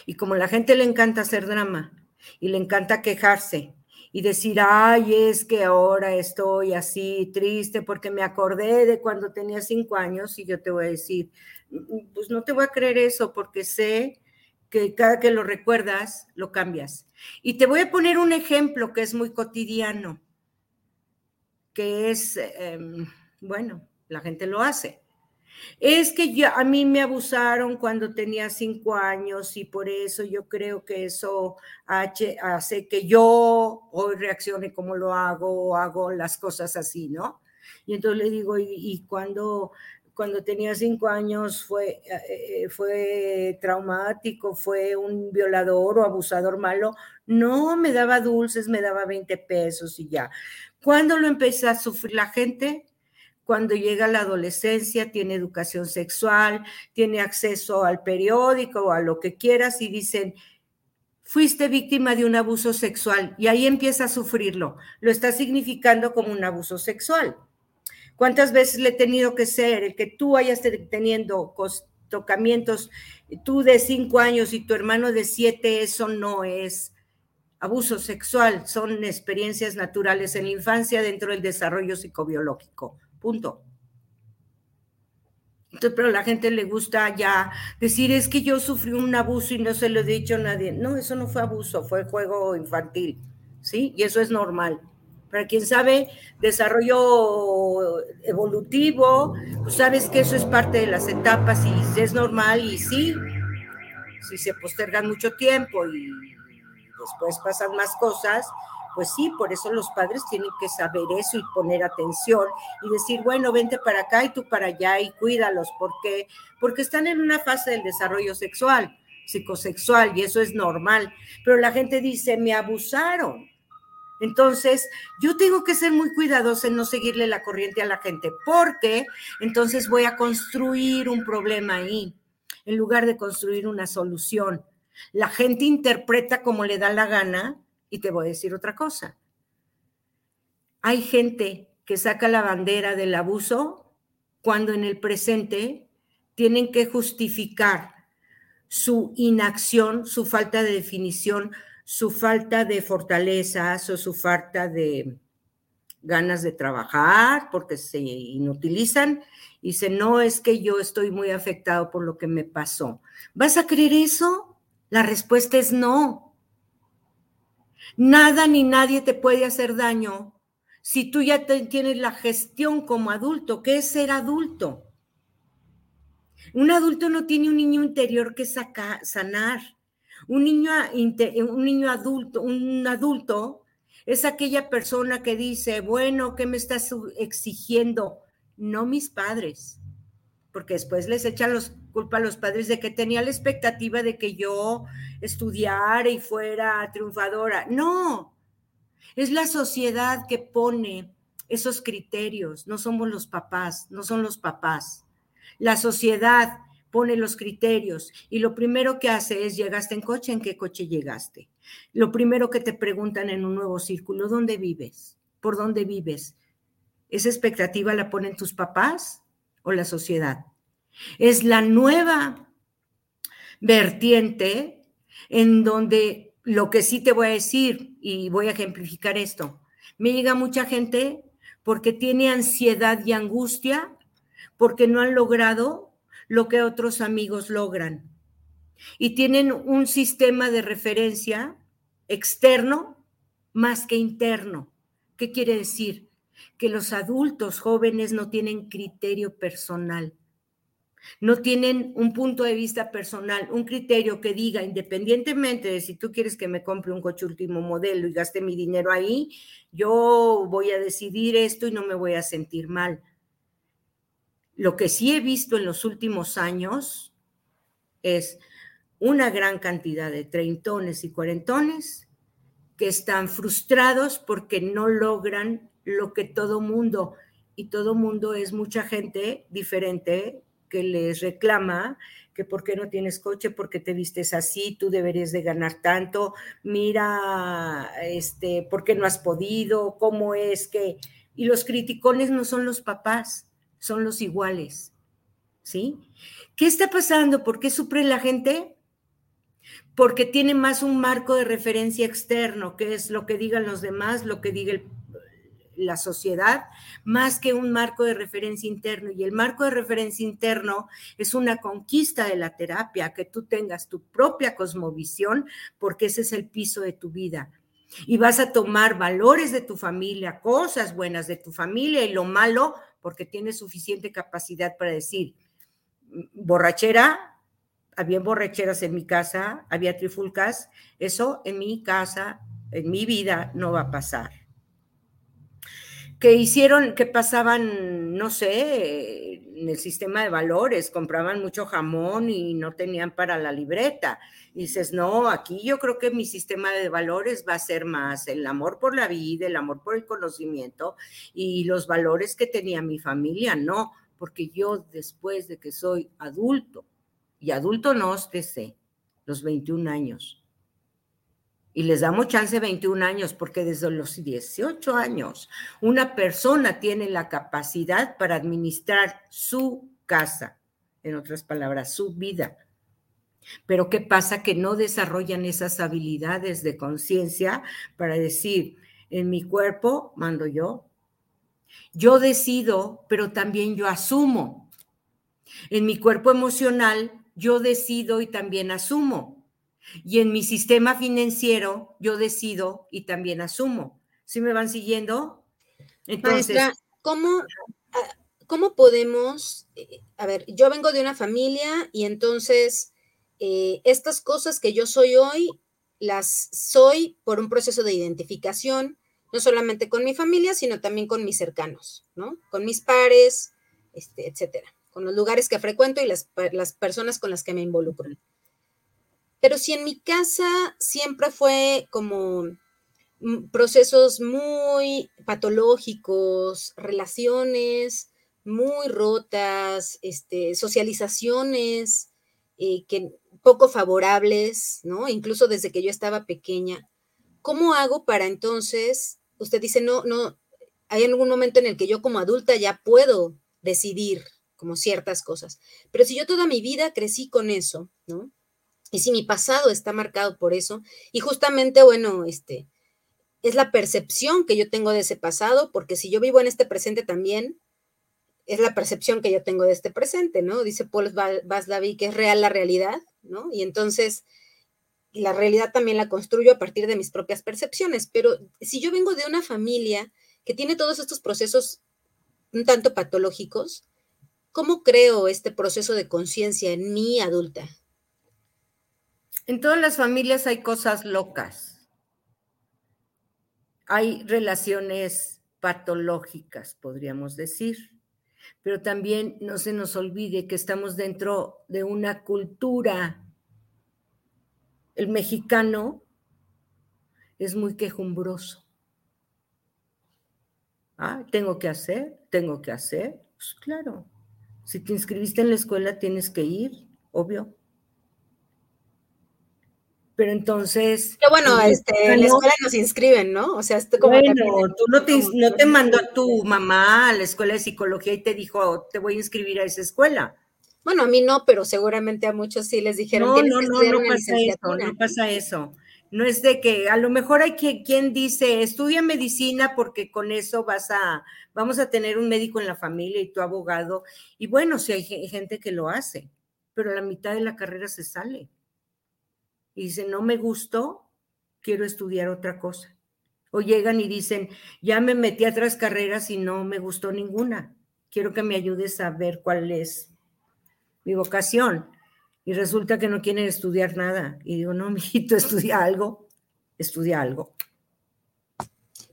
Y como la gente le encanta hacer drama y le encanta quejarse y decir, ay, es que ahora estoy así triste porque me acordé de cuando tenía cinco años y yo te voy a decir, pues no te voy a creer eso porque sé que cada que lo recuerdas, lo cambias. Y te voy a poner un ejemplo que es muy cotidiano, que es, em, bueno, la gente lo hace. Es que yo, a mí me abusaron cuando tenía cinco años y por eso yo creo que eso hace que yo hoy reaccione como lo hago, hago las cosas así, ¿no? Y entonces le digo, ¿y, cuando, cuando tenía cinco años fue, eh, eh, fue traumático, fue un violador o abusador malo? No, me daba dulces, me daba 20 pesos y ya. ¿Cuándo lo empecé a sufrir la gente? cuando llega la adolescencia, tiene educación sexual, tiene acceso al periódico o a lo que quieras y dicen, fuiste víctima de un abuso sexual y ahí empieza a sufrirlo. Lo está significando como un abuso sexual. ¿Cuántas veces le he tenido que ser el que tú hayas teniendo tocamientos, tú de cinco años y tu hermano de siete, eso no es abuso sexual, son experiencias naturales en la infancia dentro del desarrollo psicobiológico. Punto. Entonces, pero a la gente le gusta ya decir, es que yo sufrí un abuso y no se lo he dicho a nadie. No, eso no fue abuso, fue juego infantil, ¿sí? Y eso es normal. Para quien sabe desarrollo evolutivo, pues sabes que eso es parte de las etapas y es normal y sí, si se postergan mucho tiempo y después pasan más cosas, pues sí, por eso los padres tienen que saber eso y poner atención y decir, bueno, vente para acá y tú para allá y cuídalos, porque porque están en una fase del desarrollo sexual, psicosexual y eso es normal, pero la gente dice, "Me abusaron." Entonces, yo tengo que ser muy cuidadosa en no seguirle la corriente a la gente, porque entonces voy a construir un problema ahí, en lugar de construir una solución. La gente interpreta como le da la gana y te voy a decir otra cosa. Hay gente que saca la bandera del abuso cuando en el presente tienen que justificar su inacción, su falta de definición, su falta de fortalezas o su falta de ganas de trabajar porque se inutilizan y dicen, no, es que yo estoy muy afectado por lo que me pasó. ¿Vas a creer eso? La respuesta es no. Nada ni nadie te puede hacer daño si tú ya tienes la gestión como adulto. ¿Qué es ser adulto? Un adulto no tiene un niño interior que sanar. Un niño, un niño adulto, un adulto es aquella persona que dice, bueno, ¿qué me estás exigiendo? No mis padres, porque después les echan los, culpa a los padres de que tenía la expectativa de que yo estudiara y fuera triunfadora. No, es la sociedad que pone esos criterios, no somos los papás, no son los papás. La sociedad pone los criterios y lo primero que hace es, ¿llegaste en coche? ¿En qué coche llegaste? Lo primero que te preguntan en un nuevo círculo, ¿dónde vives? ¿Por dónde vives? ¿Esa expectativa la ponen tus papás o la sociedad? Es la nueva vertiente en donde lo que sí te voy a decir, y voy a ejemplificar esto, me llega mucha gente porque tiene ansiedad y angustia porque no han logrado lo que otros amigos logran. Y tienen un sistema de referencia externo más que interno. ¿Qué quiere decir? Que los adultos jóvenes no tienen criterio personal no tienen un punto de vista personal, un criterio que diga, independientemente de si tú quieres que me compre un coche último modelo y gaste mi dinero ahí, yo voy a decidir esto y no me voy a sentir mal. Lo que sí he visto en los últimos años es una gran cantidad de treintones y cuarentones que están frustrados porque no logran lo que todo mundo, y todo mundo es mucha gente diferente, que les reclama que por qué no tienes coche, porque te vistes así, tú deberías de ganar tanto, mira, este, por qué no has podido, cómo es que... Y los criticones no son los papás, son los iguales, ¿sí? ¿Qué está pasando? ¿Por qué sufre la gente? Porque tiene más un marco de referencia externo, que es lo que digan los demás, lo que diga la sociedad más que un marco de referencia interno. Y el marco de referencia interno es una conquista de la terapia, que tú tengas tu propia cosmovisión, porque ese es el piso de tu vida. Y vas a tomar valores de tu familia, cosas buenas de tu familia y lo malo, porque tienes suficiente capacidad para decir, borrachera, había borracheras en mi casa, había trifulcas, eso en mi casa, en mi vida no va a pasar que hicieron, que pasaban, no sé, en el sistema de valores, compraban mucho jamón y no tenían para la libreta. Y dices, no, aquí yo creo que mi sistema de valores va a ser más el amor por la vida, el amor por el conocimiento y los valores que tenía mi familia, no, porque yo después de que soy adulto, y adulto no sé, los 21 años, y les damos chance 21 años, porque desde los 18 años una persona tiene la capacidad para administrar su casa, en otras palabras, su vida. Pero ¿qué pasa? Que no desarrollan esas habilidades de conciencia para decir, en mi cuerpo mando yo, yo decido, pero también yo asumo. En mi cuerpo emocional yo decido y también asumo. Y en mi sistema financiero yo decido y también asumo. ¿Sí me van siguiendo? Entonces, ¿cómo, ah, ¿cómo podemos, eh, a ver, yo vengo de una familia y entonces eh, estas cosas que yo soy hoy, las soy por un proceso de identificación, no solamente con mi familia, sino también con mis cercanos, ¿no? Con mis pares, este, etcétera, con los lugares que frecuento y las, las personas con las que me involucro. Pero si en mi casa siempre fue como mm, procesos muy patológicos, relaciones muy rotas, este, socializaciones eh, que poco favorables, ¿no? Incluso desde que yo estaba pequeña. ¿Cómo hago para entonces usted dice, no, no, hay algún momento en el que yo como adulta ya puedo decidir como ciertas cosas, pero si yo toda mi vida crecí con eso, ¿no? Y si mi pasado está marcado por eso, y justamente, bueno, este, es la percepción que yo tengo de ese pasado, porque si yo vivo en este presente también, es la percepción que yo tengo de este presente, ¿no? Dice Paul Vaslavi que es real la realidad, ¿no? Y entonces, la realidad también la construyo a partir de mis propias percepciones, pero si yo vengo de una familia que tiene todos estos procesos un tanto patológicos, ¿cómo creo este proceso de conciencia en mi adulta? En todas las familias hay cosas locas. Hay relaciones patológicas, podríamos decir. Pero también no se nos olvide que estamos dentro de una cultura el mexicano es muy quejumbroso. Ah, tengo que hacer, tengo que hacer. Pues claro, si te inscribiste en la escuela tienes que ir, obvio. Pero entonces. Bueno, este, en la escuela nos inscriben, ¿no? O sea, esto como. Bueno, tú no te, no te mandó tu mamá a la escuela de psicología y te dijo, te voy a inscribir a esa escuela. Bueno, a mí no, pero seguramente a muchos sí les dijeron. No, no, no, no pasa eso, no pasa eso. No es de que a lo mejor hay quien, dice, estudia medicina porque con eso vas a, vamos a tener un médico en la familia y tu abogado. Y bueno, sí hay gente que lo hace, pero a la mitad de la carrera se sale. Y dice, no me gustó, quiero estudiar otra cosa. O llegan y dicen, ya me metí a otras carreras y no me gustó ninguna. Quiero que me ayudes a ver cuál es mi vocación. Y resulta que no quieren estudiar nada. Y digo, no, mijito, estudia algo, estudia algo.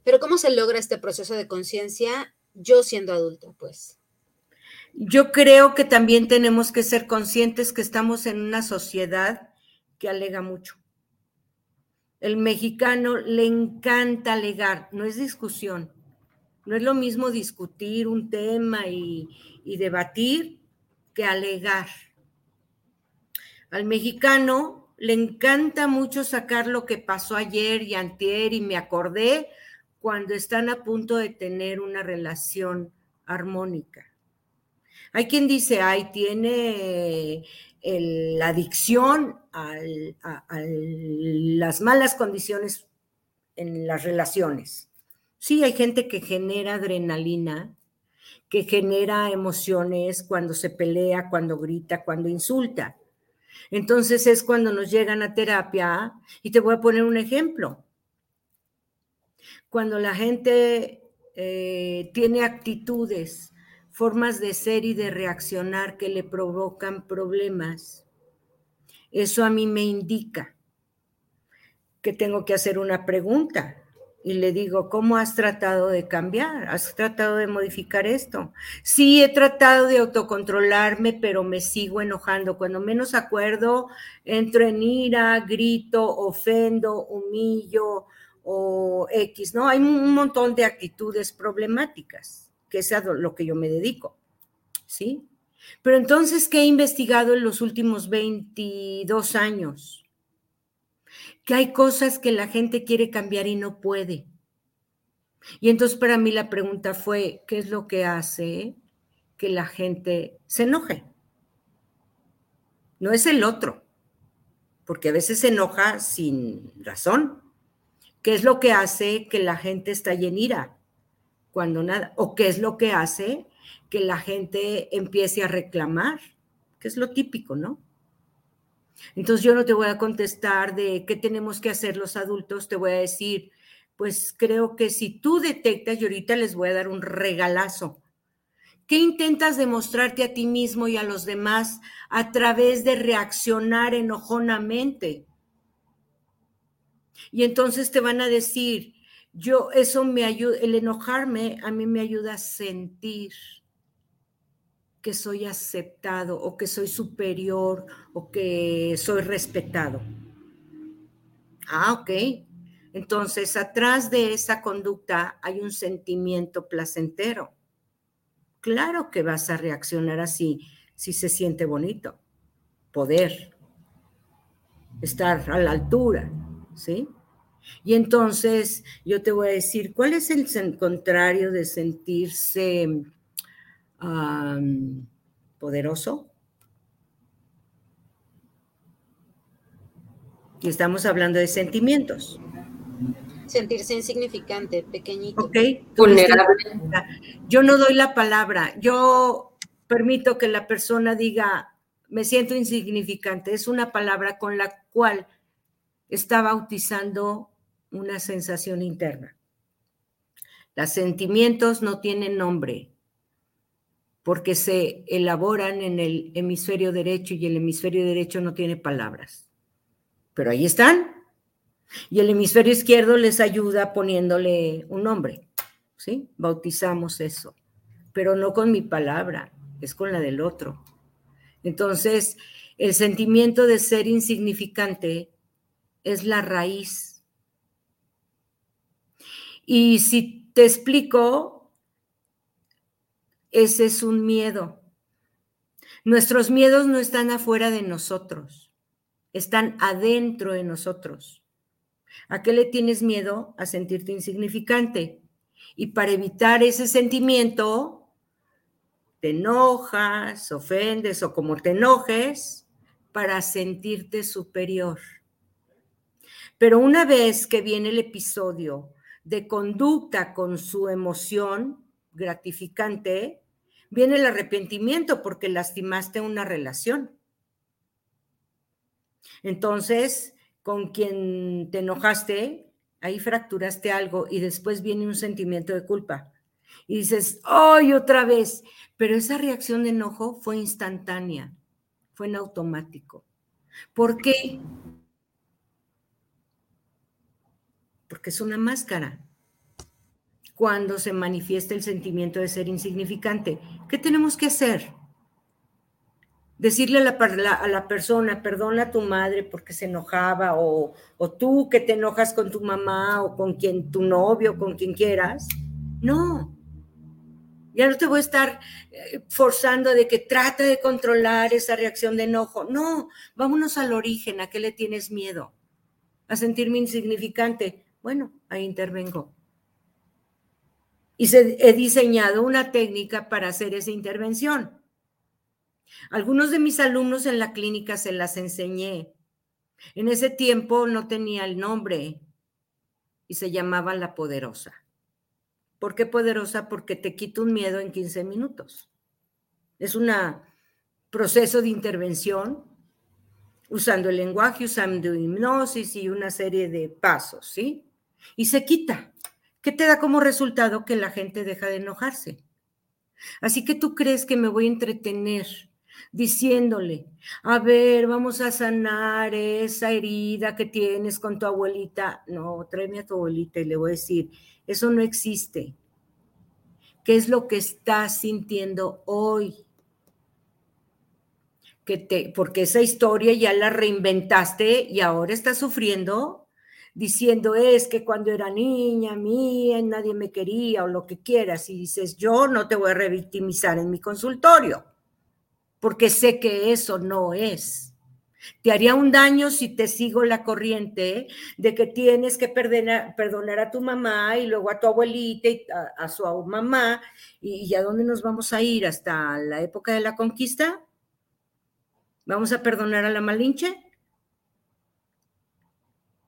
Pero ¿cómo se logra este proceso de conciencia yo siendo adulto, pues? Yo creo que también tenemos que ser conscientes que estamos en una sociedad que alega mucho. El mexicano le encanta alegar, no es discusión. No es lo mismo discutir un tema y, y debatir que alegar. Al mexicano le encanta mucho sacar lo que pasó ayer y antier y me acordé cuando están a punto de tener una relación armónica. Hay quien dice, ay, tiene la adicción a las malas condiciones en las relaciones. Sí, hay gente que genera adrenalina que genera emociones cuando se pelea, cuando grita, cuando insulta. Entonces es cuando nos llegan a terapia y te voy a poner un ejemplo. Cuando la gente eh, tiene actitudes, formas de ser y de reaccionar que le provocan problemas, eso a mí me indica que tengo que hacer una pregunta y le digo, ¿cómo has tratado de cambiar? ¿Has tratado de modificar esto? Sí, he tratado de autocontrolarme, pero me sigo enojando. Cuando menos acuerdo, entro en ira, grito, ofendo, humillo o X, ¿no? Hay un montón de actitudes problemáticas, que es lo que yo me dedico, ¿sí? Pero entonces, ¿qué he investigado en los últimos 22 años? que hay cosas que la gente quiere cambiar y no puede. Y entonces para mí la pregunta fue, ¿qué es lo que hace que la gente se enoje? No es el otro, porque a veces se enoja sin razón. ¿Qué es lo que hace que la gente está en ira cuando nada? ¿O qué es lo que hace que la gente empiece a reclamar, que es lo típico, ¿no? Entonces yo no te voy a contestar de qué tenemos que hacer los adultos, te voy a decir, pues creo que si tú detectas, y ahorita les voy a dar un regalazo, ¿qué intentas demostrarte a ti mismo y a los demás a través de reaccionar enojonamente? Y entonces te van a decir, yo, eso me ayuda, el enojarme a mí me ayuda a sentir que soy aceptado o que soy superior o que soy respetado. Ah, ok. Entonces, atrás de esa conducta hay un sentimiento placentero. Claro que vas a reaccionar así si se siente bonito. Poder. Estar a la altura, ¿sí? Y entonces yo te voy a decir, ¿cuál es el contrario de sentirse poderoso. Y estamos hablando de sentimientos. Sentirse insignificante, pequeñito. Ok, vulnerable. Yo no doy la palabra, yo permito que la persona diga, me siento insignificante. Es una palabra con la cual está bautizando una sensación interna. Los sentimientos no tienen nombre, porque se elaboran en el hemisferio derecho y el hemisferio derecho no tiene palabras. Pero ahí están. Y el hemisferio izquierdo les ayuda poniéndole un nombre. ¿Sí? Bautizamos eso. Pero no con mi palabra, es con la del otro. Entonces, el sentimiento de ser insignificante es la raíz. Y si te explico, ese es un miedo. Nuestros miedos no están afuera de nosotros, están adentro de nosotros. ¿A qué le tienes miedo? A sentirte insignificante. Y para evitar ese sentimiento, te enojas, ofendes o como te enojes, para sentirte superior. Pero una vez que viene el episodio de conducta con su emoción gratificante, viene el arrepentimiento porque lastimaste una relación. Entonces, con quien te enojaste, ahí fracturaste algo y después viene un sentimiento de culpa. Y dices, ¡ay, otra vez! Pero esa reacción de enojo fue instantánea, fue en automático. ¿Por qué? Porque es una máscara cuando se manifiesta el sentimiento de ser insignificante. ¿Qué tenemos que hacer? Decirle a la, a la persona, perdona a tu madre porque se enojaba, o, o, tú que te enojas con tu mamá, o con quien tu novio, con quien quieras. No. Ya no te voy a estar eh, forzando de que trate de controlar esa reacción de enojo. No, vámonos al origen, ¿a qué le tienes miedo? ¿A sentirme insignificante? Bueno, ahí intervengo y se, he diseñado una técnica para hacer esa intervención. Algunos de mis alumnos en la clínica se las enseñé. En ese tiempo no tenía el nombre y se llamaba La Poderosa. ¿Por qué poderosa? Porque te quito un miedo en 15 minutos. Es un proceso de intervención usando el lenguaje, usando hipnosis y una serie de pasos, ¿sí? Y se quita. ¿Qué te da como resultado que la gente deja de enojarse? Así que tú crees que me voy a entretener diciéndole, a ver, vamos a sanar esa herida que tienes con tu abuelita. No, tráeme a tu abuelita y le voy a decir, eso no existe. ¿Qué es lo que estás sintiendo hoy? Que te, porque esa historia ya la reinventaste y ahora estás sufriendo diciendo es que cuando era niña mía nadie me quería o lo que quieras y dices yo no te voy a revictimizar en mi consultorio porque sé que eso no es. Te haría un daño si te sigo la corriente de que tienes que perdonar, perdonar a tu mamá y luego a tu abuelita y a, su mamá. ¿Y, ¿Y a dónde nos vamos a ir? ¿Hasta la época de la conquista? ¿Vamos a perdonar a la Malinche?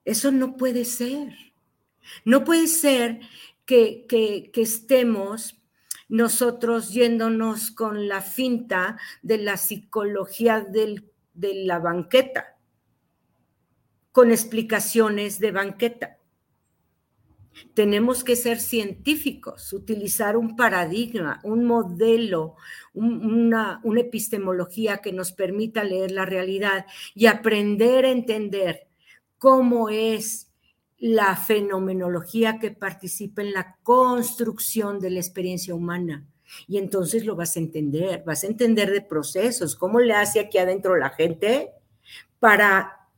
Eso no puede ser. No puede ser que, estemos nosotros yéndonos con la finta de la psicología de la banqueta, con explicaciones de banqueta. Tenemos que ser científicos, utilizar un paradigma, un modelo, una, epistemología que nos permita leer la realidad y aprender a entender cómo es la fenomenología que participa en la construcción de la experiencia humana. Y entonces lo vas a entender, vas a entender de procesos, cómo le hace aquí adentro la gente para,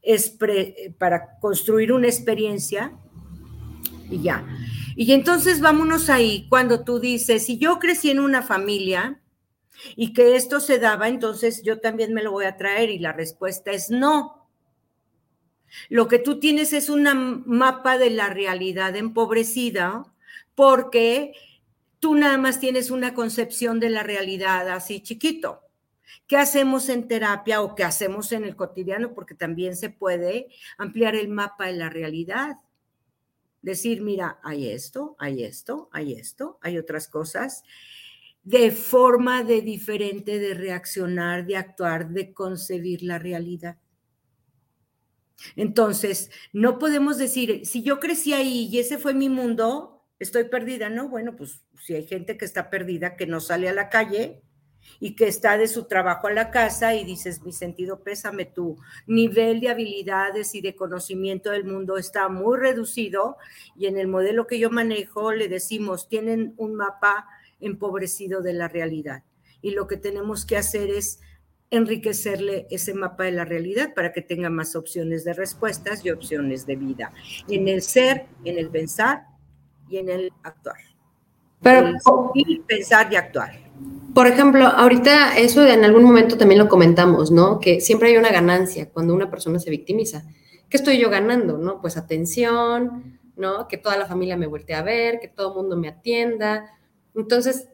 para construir una experiencia y ya. Y entonces vámonos ahí, cuando tú dices, si yo crecí en una familia y que esto se daba, entonces yo también me lo voy a traer y la respuesta es no. Lo que tú tienes es un mapa de la realidad empobrecida porque tú nada más tienes una concepción de la realidad así chiquito. ¿Qué hacemos en terapia o qué hacemos en el cotidiano? Porque también se puede ampliar el mapa de la realidad decir, mira, hay esto, hay esto, hay esto, hay otras cosas, de forma de diferente de reaccionar, de actuar, de concebir la realidad. Entonces, no podemos decir, si yo crecí ahí y ese fue mi mundo, estoy perdida, ¿no? Bueno, pues si hay gente que está perdida, que no sale a la calle, y que está de su trabajo a la casa y dices, mi sentido pésame, tu nivel de habilidades y de conocimiento del mundo está muy reducido y en el modelo que yo manejo le decimos, tienen un mapa empobrecido de la realidad y lo que tenemos que hacer es enriquecerle ese mapa de la realidad para que tenga más opciones de respuestas y opciones de vida en el ser, en el pensar y en el actuar. Pero, pensar y actuar. Por ejemplo, ahorita eso en algún momento también lo comentamos, ¿no? Que siempre hay una ganancia cuando una persona se victimiza. ¿Qué estoy yo ganando, no? Pues atención, ¿no? Que toda la familia me voltee a ver, que todo el mundo me atienda. Entonces,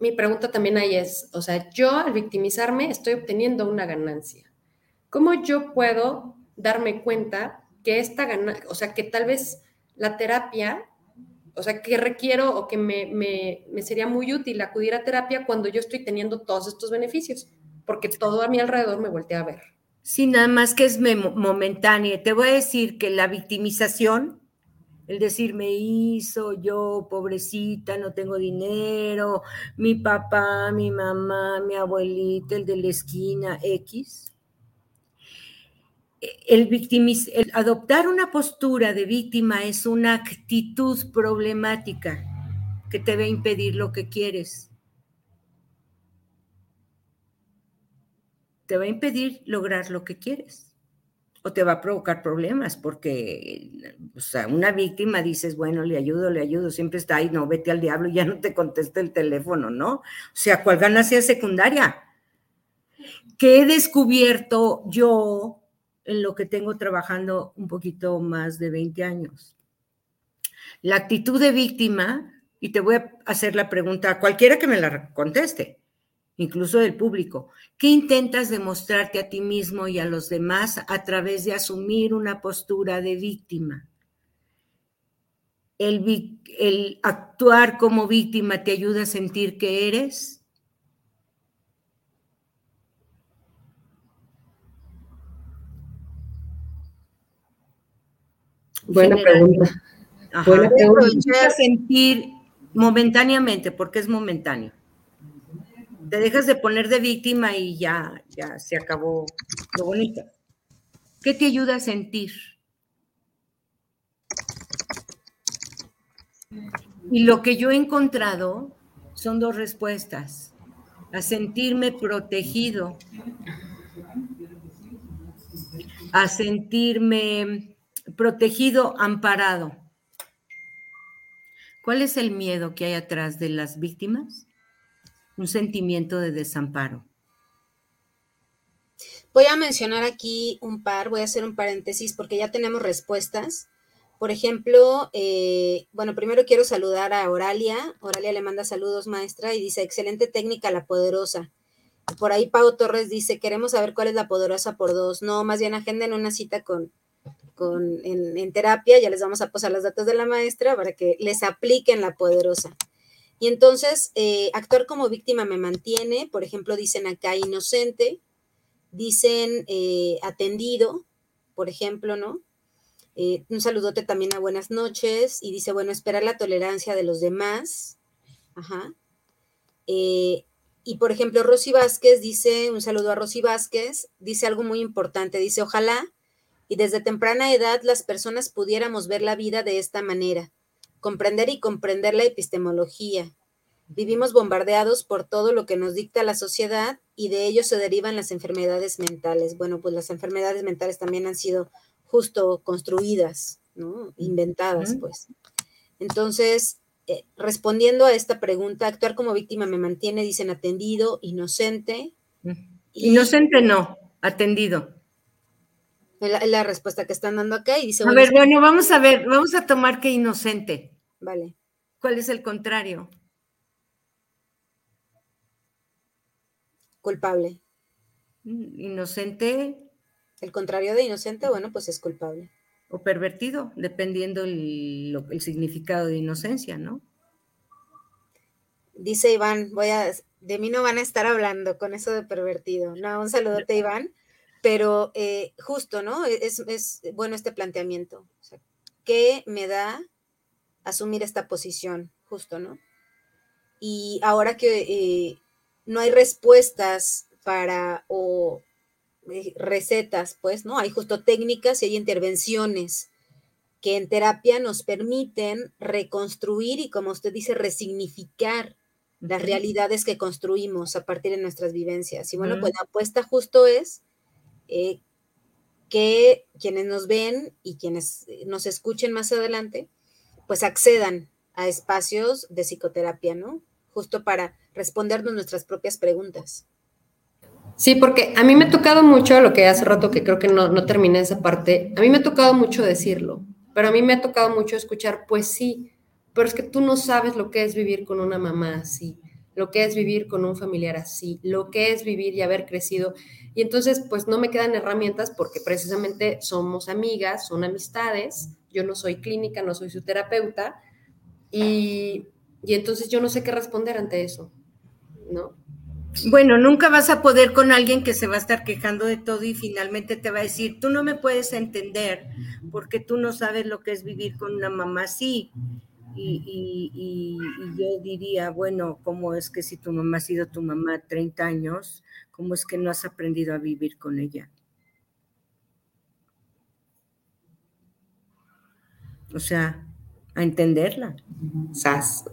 mi pregunta también ahí es, o sea, yo al victimizarme estoy obteniendo una ganancia. ¿Cómo yo puedo darme cuenta que esta ganancia, o sea, que tal vez la terapia o sea, que requiero o que me, sería muy útil acudir a terapia cuando yo estoy teniendo todos estos beneficios, porque todo a mi alrededor me voltea a ver. Sí, nada más que es momentáneo. Te voy a decir que la victimización, el decir me hizo yo, pobrecita, no tengo dinero, mi papá, mi mamá, mi abuelita, el de la esquina, X, el, el adoptar una postura de víctima es una actitud problemática que te va a impedir lo que quieres. Te va a impedir lograr lo que quieres. O te va a provocar problemas porque, o sea, una víctima dices, bueno, le ayudo, le ayudo, siempre está ahí, no, vete al diablo, ya no te contesta el teléfono, ¿no? O sea, ¿cuál ganancia secundaria? ¿Qué he descubierto yo en lo que tengo trabajando un poquito más de 20 años. La actitud de víctima, y te voy a hacer la pregunta a cualquiera que me la conteste, incluso del público, ¿qué intentas demostrarte a ti mismo y a los demás a través de asumir una postura de víctima? El, el actuar como víctima te ayuda a sentir que eres Buena pregunta. Buena pregunta. sentir momentáneamente, porque es momentáneo. Te dejas de poner de víctima y ya, ya se acabó lo bonito. ¿Qué te ayuda a sentir? Y lo que yo he encontrado son dos respuestas. A sentirme protegido, a sentirme protegido, amparado. ¿Cuál es el miedo que hay atrás de las víctimas? Un sentimiento de desamparo. Voy a mencionar aquí un par, voy a hacer un paréntesis porque ya tenemos respuestas. Por ejemplo, eh, bueno, primero quiero saludar a Oralia. Oralia le manda saludos, maestra, y dice, excelente técnica, la poderosa. Por ahí Pau Torres dice, queremos saber cuál es la poderosa por dos. No, más bien agenden una cita con, en, terapia, ya les vamos a pasar los datos de la maestra para que les apliquen la poderosa. Y entonces, eh, actuar como víctima me mantiene, por ejemplo, dicen acá inocente, dicen eh, atendido, por ejemplo, ¿no? Eh, un saludote también a buenas noches y dice, bueno, esperar la tolerancia de los demás. Ajá. y por ejemplo, Rosy Vázquez dice, un saludo a Rosy Vázquez, dice algo muy importante, dice, ojalá y desde temprana edad las personas pudiéramos ver la vida de esta manera, comprender y comprender la epistemología. Vivimos bombardeados por todo lo que nos dicta la sociedad y de ello se derivan las enfermedades mentales. Bueno, pues las enfermedades mentales también han sido justo construidas, ¿no? Inventadas, pues. Entonces, eh, respondiendo a esta pregunta, actuar como víctima me mantiene, dicen atendido, inocente. Inocente no, atendido. La, respuesta que están dando acá y dice... A ver, bueno, vamos a ver, vamos a tomar que inocente. Vale. ¿Cuál es el contrario? Culpable. Mm, inocente. El contrario de inocente, bueno, pues es culpable. O pervertido, dependiendo el, el significado de inocencia, ¿no? Dice Iván, voy a, de mí no van a estar hablando con eso de pervertido. No, un saludote, Iván. Pero eh, justo, ¿no? E-, es, bueno este planteamiento. ¿Qué me da asumir esta posición? Justo, ¿no? Y ahora que eh, no hay respuestas para o eh, recetas, pues, ¿no? Hay justo técnicas y hay intervenciones que en terapia nos permiten reconstruir y, como usted dice, resignificar las realidades que construimos a partir de nuestras vivencias. Y bueno, pues la apuesta justo es eh, que quienes nos ven y quienes eh, nos escuchen más adelante, pues accedan a espacios de psicoterapia, ¿no? Justo para respondernos nuestras propias preguntas. Sí, porque a mí me ha tocado mucho lo que hace rato que creo que no, no terminé esa parte, a mí me ha tocado mucho decirlo, pero a mí me ha tocado mucho escuchar, pues sí, pero es que tú no sabes lo que es vivir con una mamá así, lo que es vivir con un familiar así, lo que es vivir y haber crecido. Y entonces, pues no me quedan herramientas porque precisamente somos amigas, son amistades, yo no soy clínica, no soy su terapeuta, y, y entonces yo no sé qué responder ante eso, ¿no? Bueno, nunca vas a poder con alguien que se va a estar quejando de todo y finalmente te va a decir, tú no me puedes entender porque tú no sabes lo que es vivir con una mamá así. Y, y, yo diría, bueno, ¿cómo es que si tu mamá ha sido tu mamá 30 años, ¿Cómo es que no has aprendido a vivir con ella? O sea, a entenderla. Sas.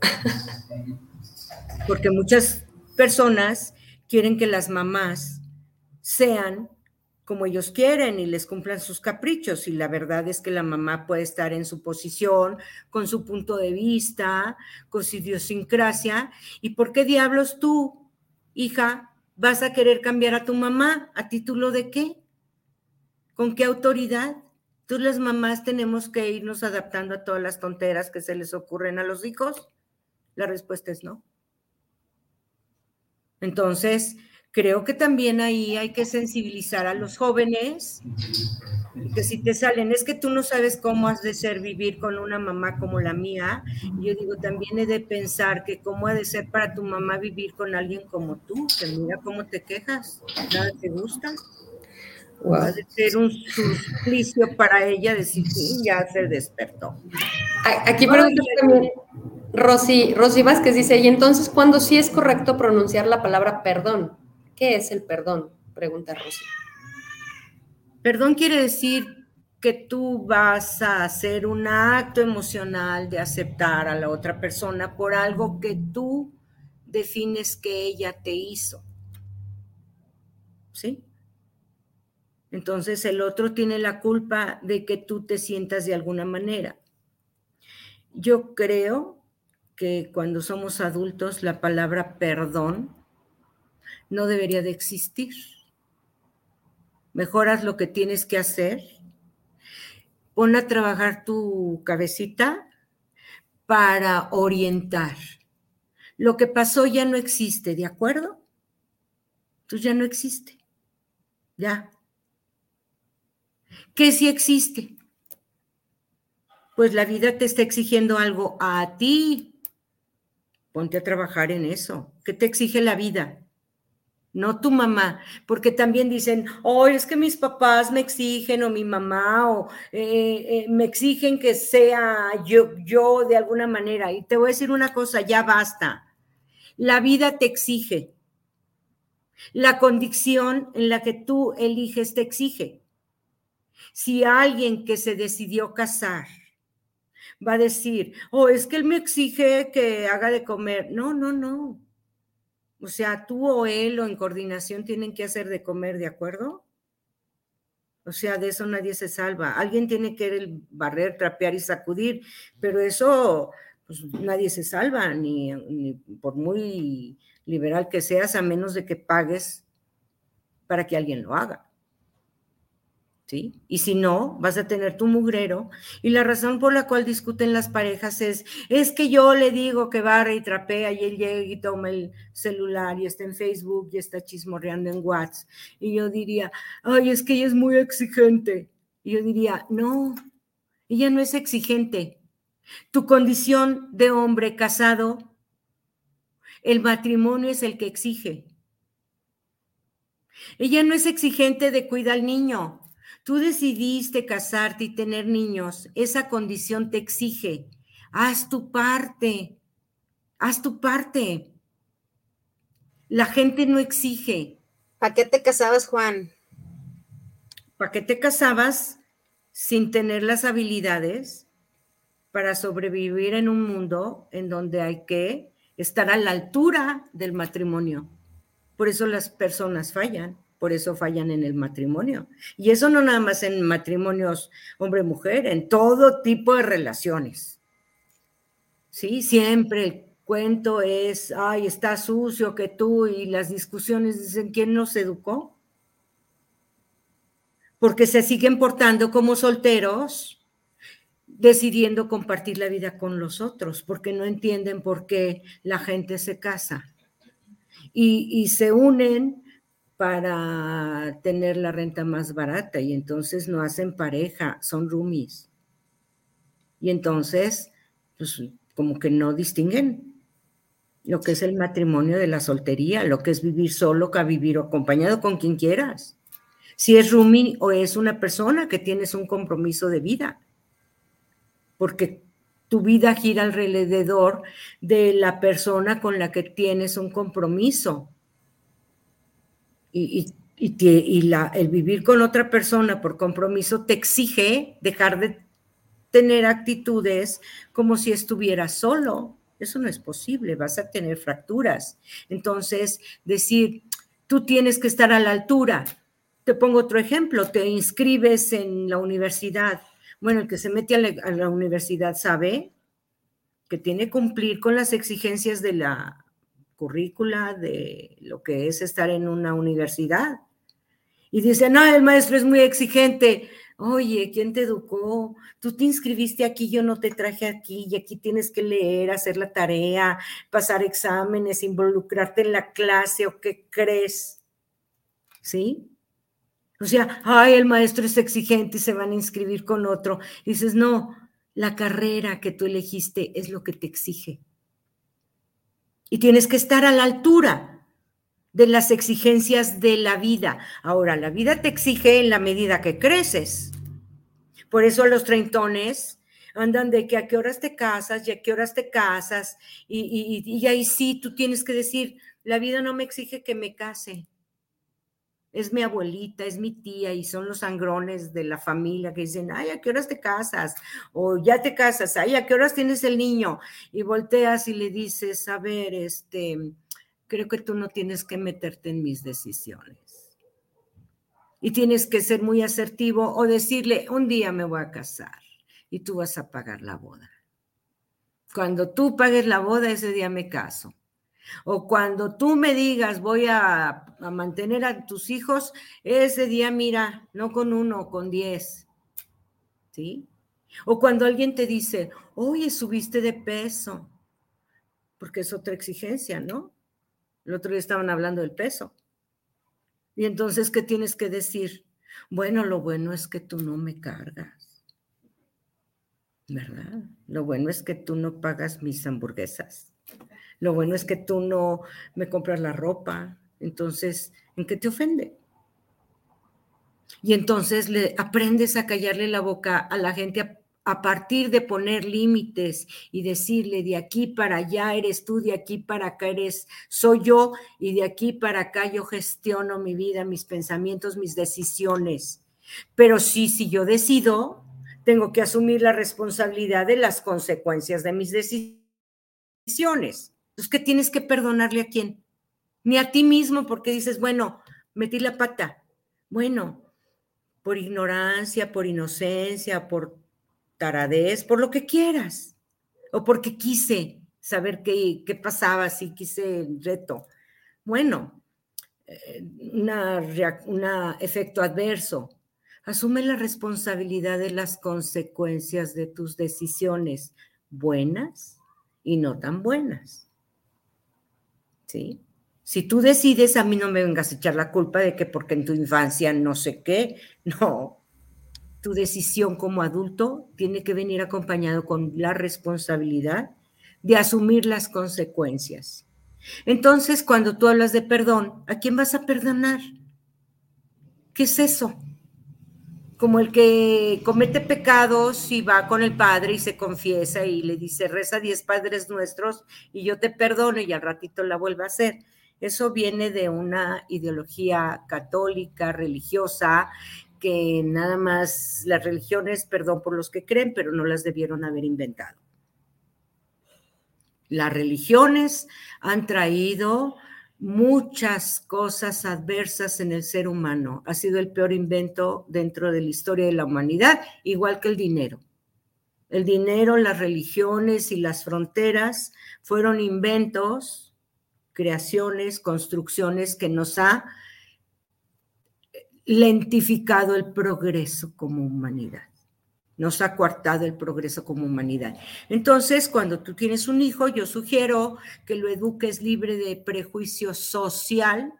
Porque muchas personas quieren que las mamás sean como ellos quieren y les cumplan sus caprichos. Y la verdad es que la mamá puede estar en su posición, con su punto de vista, con su idiosincrasia. ¿Y por qué diablos tú, hija, vas a querer cambiar a tu mamá a título de qué? ¿Con qué autoridad? ¿Tú las mamás tenemos que irnos adaptando a todas las tonteras que se les ocurren a los hijos? La respuesta es no. Entonces, creo que también ahí hay que sensibilizar a los jóvenes, que si te salen, es que tú no sabes cómo has de ser vivir con una mamá como la mía, yo digo, también he de pensar que cómo ha de ser para tu mamá vivir con alguien como tú, que mira cómo te quejas, nada te gusta. Wow. Ha de ser un suplicio para ella decir, sí, ya se despertó. Aquí pregunta también, Rosy, Rosy Vázquez dice, y entonces, ¿cuándo sí es correcto pronunciar la palabra perdón? ¿Qué es el perdón? Pregunta Rosy. Perdón quiere decir que tú vas a hacer un acto emocional de aceptar a la otra persona por algo que tú defines que ella te hizo. ¿Sí? Entonces el otro tiene la culpa de que tú te sientas de alguna manera. Yo creo que cuando somos adultos la palabra perdón no debería de existir. Mejoras lo que tienes que hacer. Pon a trabajar tu cabecita para orientar. Lo que pasó ya no existe, ¿de acuerdo? Tú ya no existe. Ya. ¿Qué sí existe? Pues la vida te está exigiendo algo a ti. ponte a trabajar en eso. ¿Qué te exige la vida? No tu mamá, porque también dicen, oh, es que mis papás me exigen o mi mamá o eh, eh, me exigen que sea yo, yo de alguna manera. Y te voy a decir una cosa, ya basta. La vida te exige. La condición en la que tú eliges te exige. Si alguien que se decidió casar va a decir, oh, es que él me exige que haga de comer. No, no, no. O sea, tú o él o en coordinación tienen que hacer de comer, ¿de acuerdo? O sea, de eso nadie se salva. Alguien tiene que barrer, trapear y sacudir, pero eso pues, nadie se salva, ni, ni por muy liberal que seas, a menos de que pagues para que alguien lo haga. Y si no, vas a tener tu mugrero. Y la razón por la cual discuten las parejas es, es que yo le digo que barra y trapea y él llega y toma el celular y está en Facebook y está chismorreando en WhatsApp. Y yo diría, ay, es que ella es muy exigente. Y yo diría, no, ella no es exigente. Tu condición de hombre casado, el matrimonio es el que exige. Ella no es exigente de cuidar al niño. Tú decidiste casarte y tener niños, esa condición te exige. Haz tu parte, haz tu parte. La gente no exige. ¿Para qué te casabas, Juan? ¿Para qué te casabas sin tener las habilidades para sobrevivir en un mundo en donde hay que estar a la altura del matrimonio? Por eso las personas fallan por eso fallan en el matrimonio. Y eso no nada más en matrimonios hombre-mujer, en todo tipo de relaciones. Sí, siempre el cuento es, ay, está sucio que tú y las discusiones dicen, ¿quién nos educó? Porque se siguen portando como solteros, decidiendo compartir la vida con los otros, porque no entienden por qué la gente se casa. Y, y se unen para tener la renta más barata y entonces no hacen pareja, son roomies. Y entonces, pues como que no distinguen lo que es el matrimonio de la soltería, lo que es vivir solo, que vivir acompañado con quien quieras. Si es roomie o es una persona que tienes un compromiso de vida, porque tu vida gira alrededor de la persona con la que tienes un compromiso y, el vivir con otra persona por compromiso te exige dejar de tener actitudes como si estuvieras solo. Eso no es posible, vas a tener fracturas. Entonces, decir, tú tienes que estar a la altura. Te pongo otro ejemplo, te inscribes en la universidad. Bueno, el que se mete a la, a la universidad sabe que tiene que cumplir con las exigencias de la currícula de lo que es estar en una universidad. Y dice, no, el maestro es muy exigente. Oye, ¿quién te educó? Tú te inscribiste aquí, yo no te traje aquí, y aquí tienes que leer, hacer la tarea, pasar exámenes, involucrarte en la clase, ¿o qué crees? ¿Sí? O sea, ay, el maestro es exigente y se van a inscribir con otro. dices, no, la carrera que tú elegiste es lo que te exige y tienes que estar a la altura de las exigencias de la vida. Ahora, la vida te exige en la medida que creces. Por eso los treintones andan de que a qué horas te casas y a qué horas te casas. Y, y ahí sí, tú tienes que decir, la vida no me exige que me case es mi abuelita, es mi tía y son los sangrones de la familia que dicen, ay, ¿a qué horas te casas? O ya te casas, ay, ¿a qué horas tienes el niño? Y volteas y le dices, a ver, este, creo que tú no tienes que meterte en mis decisiones. Y tienes que ser muy asertivo o decirle, un día me voy a casar y tú vas a pagar la boda. Cuando tú pagues la boda, ese día me caso o cuando tú me digas voy a, mantener a tus hijos, ese día mira, no con uno, con diez. ¿Sí? O cuando alguien te dice, oye, subiste de peso, porque es otra exigencia, ¿no? El otro día estaban hablando del peso. Y entonces, ¿qué tienes que decir? Bueno, lo bueno es que tú no me cargas, ¿verdad? Lo bueno es que tú no pagas mis hamburguesas. Lo bueno es que tú no me compras la ropa. Entonces, ¿en qué te ofende? Y entonces le aprendes a callarle la boca a la gente a, a partir de poner límites y decirle de aquí para allá eres tú, de aquí para acá eres soy yo y de aquí para acá yo gestiono mi vida, mis pensamientos, mis decisiones. Pero sí, si yo decido, tengo que asumir la responsabilidad de las consecuencias de mis decisiones. Entonces, ¿qué tienes que perdonarle a quién? Ni a ti mismo, porque dices, bueno, metí la pata. Bueno, por ignorancia, por inocencia, por taradez, por lo que quieras, o porque quise saber qué, qué pasaba, si quise el reto. Bueno, eh, un efecto adverso, Asume la responsabilidad de las consecuencias de tus decisiones, buenas y no tan buenas. ¿Sí? Si tú decides, a mí no me vengas a echar la culpa de que porque en tu infancia no sé qué, no. Tu decisión como adulto tiene que venir acompañado con la responsabilidad de asumir las consecuencias. Entonces, cuando tú hablas de perdón, ¿a quién vas a perdonar? ¿Qué es eso? Como el que comete pecados y va con el padre y se confiesa y le dice, reza diez padres nuestros y yo te perdono y al ratito la vuelve a hacer. Eso viene de una ideología católica, religiosa, que nada más las religiones, perdón por los que creen, pero no las debieron haber inventado. Las religiones han traído muchas cosas adversas en el ser humano. Ha sido el peor invento dentro de la historia de la humanidad, igual que el dinero. El dinero, las religiones y las fronteras fueron inventos, creaciones, construcciones que nos ha lentificado el progreso como humanidad nos ha coartado el progreso como humanidad. Entonces, cuando tú tienes un hijo, yo sugiero que lo eduques libre de prejuicio social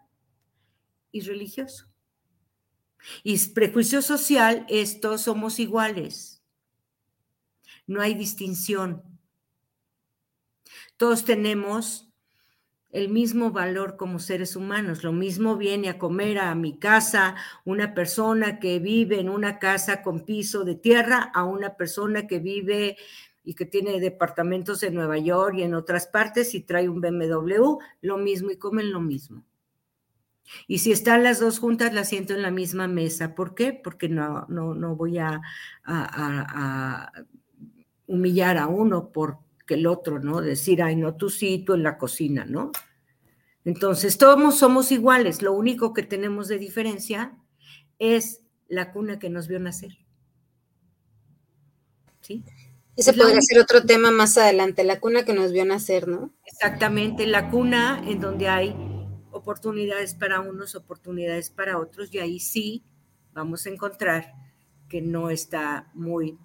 y religioso. Y prejuicio social, estos somos iguales. No hay distinción. Todos tenemos el mismo valor como seres humanos. Lo mismo viene a comer a mi casa una persona que vive en una casa con piso de tierra a una persona que vive y que tiene departamentos en Nueva York y en otras partes y trae un BMW, lo mismo y comen lo mismo. Y si están las dos juntas, las siento en la misma mesa. ¿Por qué? Porque no, no, no voy a, a, a humillar a uno por que el otro, ¿no? Decir, ay, no, tú sí, tú en la cocina, ¿no? Entonces, todos somos iguales, lo único que tenemos de diferencia es la cuna que nos vio nacer. ¿Sí? Ese podría ser otro tema más adelante, la cuna que nos vio nacer, ¿no? Exactamente, la cuna en donde hay oportunidades para unos, oportunidades para otros, y ahí sí vamos a encontrar que no está muy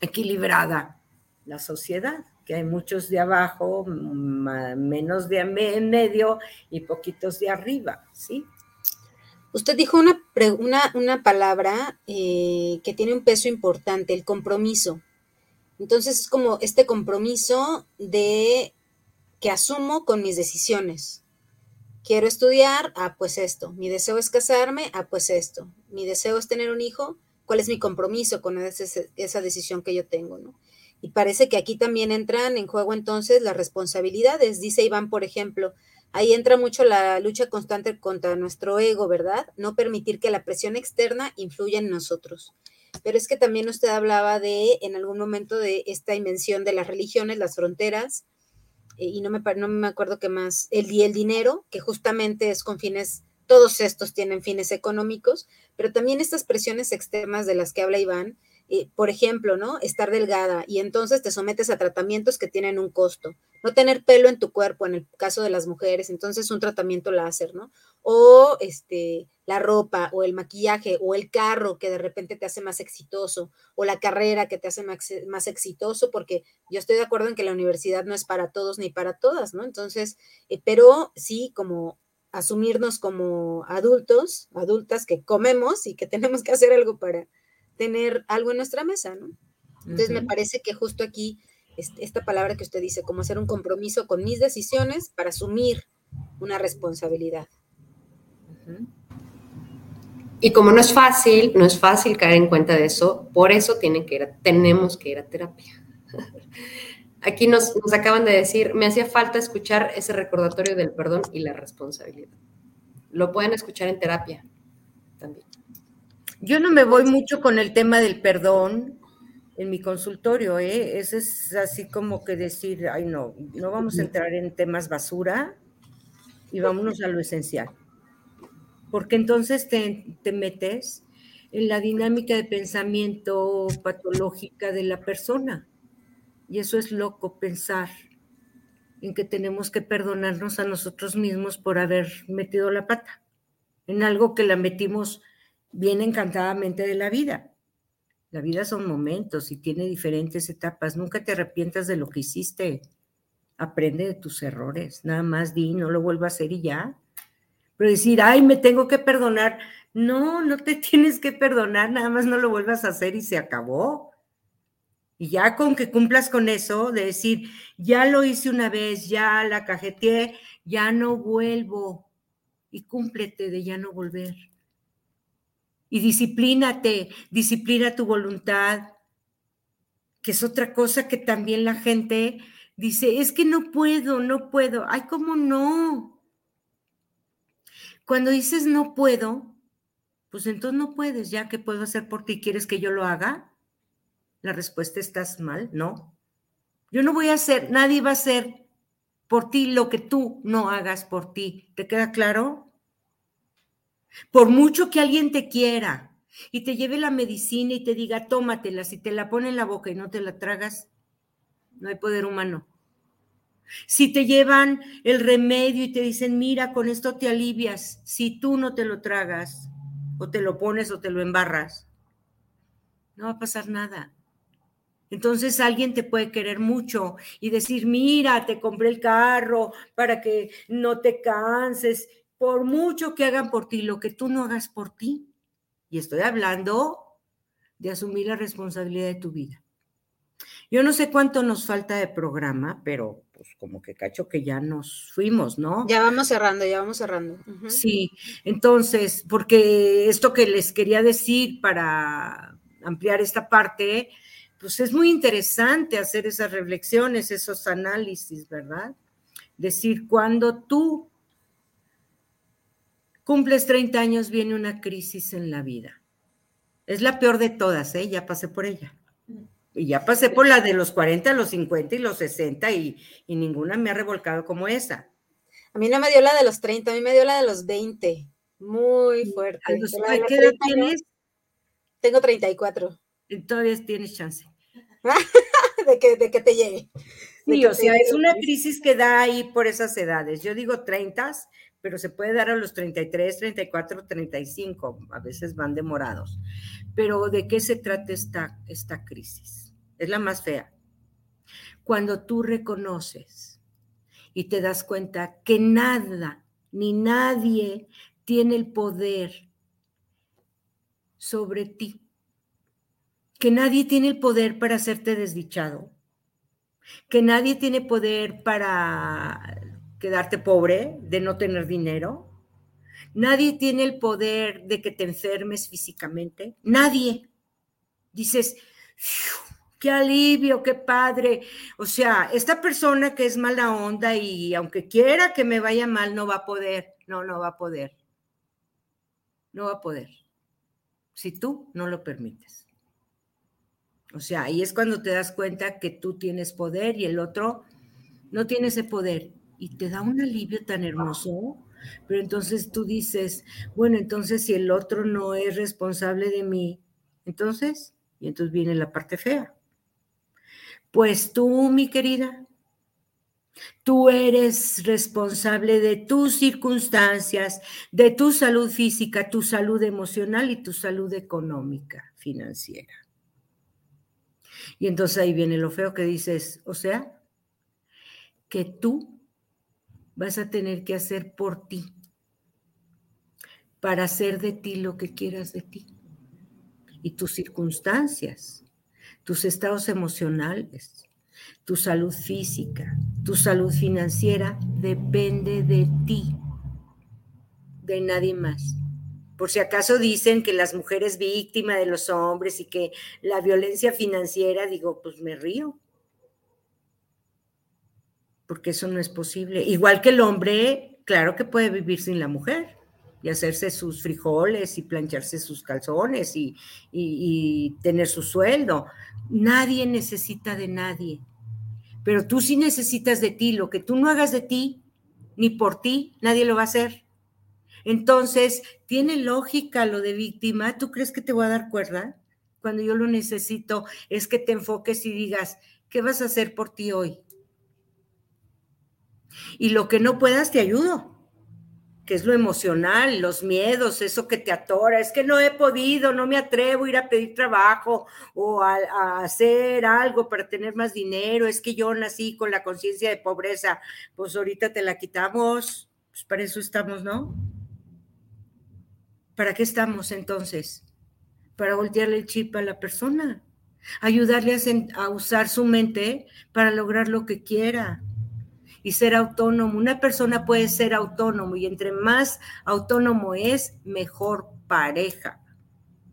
equilibrada la sociedad que hay muchos de abajo, menos de en medio y poquitos de arriba, ¿sí? Usted dijo una, una, palabra eh, que tiene un peso importante, el compromiso. Entonces es como este compromiso de que asumo con mis decisiones. Quiero estudiar, ah, pues esto. Mi deseo es casarme, ah, pues esto. Mi deseo es tener un hijo, ¿cuál es mi compromiso con esa decisión que yo tengo, no? Y parece que aquí también entran en juego entonces las responsabilidades. Dice Iván, por ejemplo, ahí entra mucho la lucha constante contra nuestro ego, ¿verdad? No permitir que la presión externa influya en nosotros. Pero es que también usted hablaba de, en algún momento, de esta invención de las religiones, las fronteras, eh, y no me, no me acuerdo qué más, el, el dinero, que justamente es con fines, todos estos tienen fines económicos, pero también estas presiones externas de las que habla Iván, eh, por ejemplo, ¿no? Estar delgada y entonces te sometes a tratamientos que tienen un costo. No tener pelo en tu cuerpo, en el caso de las mujeres, entonces un tratamiento láser, ¿no? O este, la ropa o el maquillaje o el carro que de repente te hace más exitoso o la carrera que te hace más, exitoso, porque yo estoy de acuerdo en que la universidad no es para todos ni para todas, ¿no? Entonces, eh, pero sí como asumirnos como adultos, adultas que comemos y que tenemos que hacer algo para, tener algo en nuestra mesa, ¿no? Entonces me parece que justo aquí esta palabra que usted dice, como hacer un compromiso con mis decisiones para asumir una responsabilidad. Y como no es fácil, no es fácil caer en cuenta de eso, por eso tienen que ir tenemos que ir a terapia. Aquí nos, nos acaban de decir, me hacía falta escuchar ese recordatorio del perdón y la responsabilidad. Lo pueden escuchar en terapia. Yo no me voy mucho con el tema del perdón en mi consultorio, ¿eh? Eso es así como que decir, ay no, no vamos a entrar en temas basura y vámonos a lo esencial. Porque entonces te, te metes en la dinámica de pensamiento patológica de la persona. Y eso es loco pensar en que tenemos que perdonarnos a nosotros mismos por haber metido la pata en algo que la metimos bien encantadamente de la vida. La vida son momentos y tiene diferentes etapas. Nunca te arrepientas de lo que hiciste. Aprende de tus errores. Nada más di, no lo vuelvo a hacer y ya. Pero decir, ay, me tengo que perdonar. No, no te tienes que perdonar, nada más no lo vuelvas a hacer y se acabó. Y ya con que cumplas con eso, de decir, ya lo hice una vez, ya la cajeteé, ya no vuelvo. Y cúmplete de ya no volver. Y disciplínate, disciplina tu voluntad, que es otra cosa que también la gente dice, es que no puedo, no puedo. Ay, ¿cómo no? Cuando dices no puedo, pues entonces no puedes, ya que puedo hacer por ti, ¿quieres que yo lo haga? La respuesta estás mal, no. Yo no voy a hacer, nadie va a hacer por ti lo que tú no hagas por ti. ¿Te queda claro? Por mucho que alguien te quiera y te lleve la medicina y te diga, tómatela, si te la pone en la boca y no te la tragas, no hay poder humano. Si te llevan el remedio y te dicen, mira, con esto te alivias, si tú no te lo tragas, o te lo pones o te lo embarras, no va a pasar nada. Entonces alguien te puede querer mucho y decir, mira, te compré el carro para que no te canses, por mucho que hagan por ti, lo que tú no hagas por ti. Y estoy hablando de asumir la responsabilidad de tu vida. Yo no sé cuánto nos falta de programa, pero pues como que cacho que ya nos fuimos, ¿no? Ya vamos cerrando, ya vamos cerrando. Sí, entonces, porque esto que les quería decir para ampliar esta parte, pues es muy interesante hacer esas reflexiones, esos análisis, ¿verdad? Decir, cuando tú cumples 30 años, viene una crisis en la vida. Es la peor de todas, ¿eh? Ya pasé por ella. Y ya pasé por la de los 40, los 50 y los 60 y, ninguna me ha revolcado como esa. A mí no me dio la de los 30, a mí me dio la de los 20. Muy fuerte. ¿Qué edad tienes? Tengo 34. Todavía tienes chance. de, que, de que te llegue. Sí, o sea, es una crisis que da ahí por esas edades. Yo digo 30, pero se puede dar a los 33, 34, 35. A veces van demorados. Pero ¿de qué se trata esta, esta crisis? Es la más fea. Cuando tú reconoces y te das cuenta que nada ni nadie tiene el poder sobre ti que nadie tiene el poder para hacerte desdichado, que nadie tiene poder para quedarte pobre, de no tener dinero, nadie tiene el poder de que te enfermes físicamente, nadie. Dices, qué alivio, qué padre. O sea, esta persona que es mala onda y aunque quiera que me vaya mal, no va a poder, no, no va a poder. No va a poder. Si tú no lo permites. O sea, ahí es cuando te das cuenta que tú tienes poder y el otro no tiene ese poder. Y te da un alivio tan hermoso. Pero entonces tú dices, bueno, entonces si el otro no es responsable de mí, entonces, y entonces viene la parte fea. Pues tú, mi querida, tú eres responsable de tus circunstancias, de tu salud física, tu salud emocional y tu salud económica, financiera. Y entonces ahí viene lo feo que dices, o sea, que tú vas a tener que hacer por ti, para hacer de ti lo que quieras de ti. Y tus circunstancias, tus estados emocionales, tu salud física, tu salud financiera depende de ti, de nadie más. Por si acaso dicen que las mujeres víctimas de los hombres y que la violencia financiera, digo, pues me río. Porque eso no es posible. Igual que el hombre, claro que puede vivir sin la mujer y hacerse sus frijoles y plancharse sus calzones y, tener su sueldo. Nadie necesita de nadie, pero tú sí necesitas de ti. Lo que tú no hagas de ti, ni por ti, nadie lo va a hacer. Entonces, ¿tiene lógica lo de víctima? ¿Tú crees que te voy a dar cuerda? Cuando yo lo necesito es que te enfoques y digas, ¿qué vas a hacer por ti hoy? Y lo que no puedas, te ayudo. Que es lo emocional, los miedos, eso que te atora, es que no he podido, no me atrevo a ir a pedir trabajo o a, hacer algo para tener más dinero, es que yo nací con la conciencia de pobreza, pues ahorita te la quitamos, pues para eso estamos, ¿no? ¿Para qué estamos entonces? Para voltearle el chip a la persona, ayudarle a, a usar su mente para lograr lo que quiera y ser autónomo. Una persona puede ser autónomo y entre más autónomo es, mejor pareja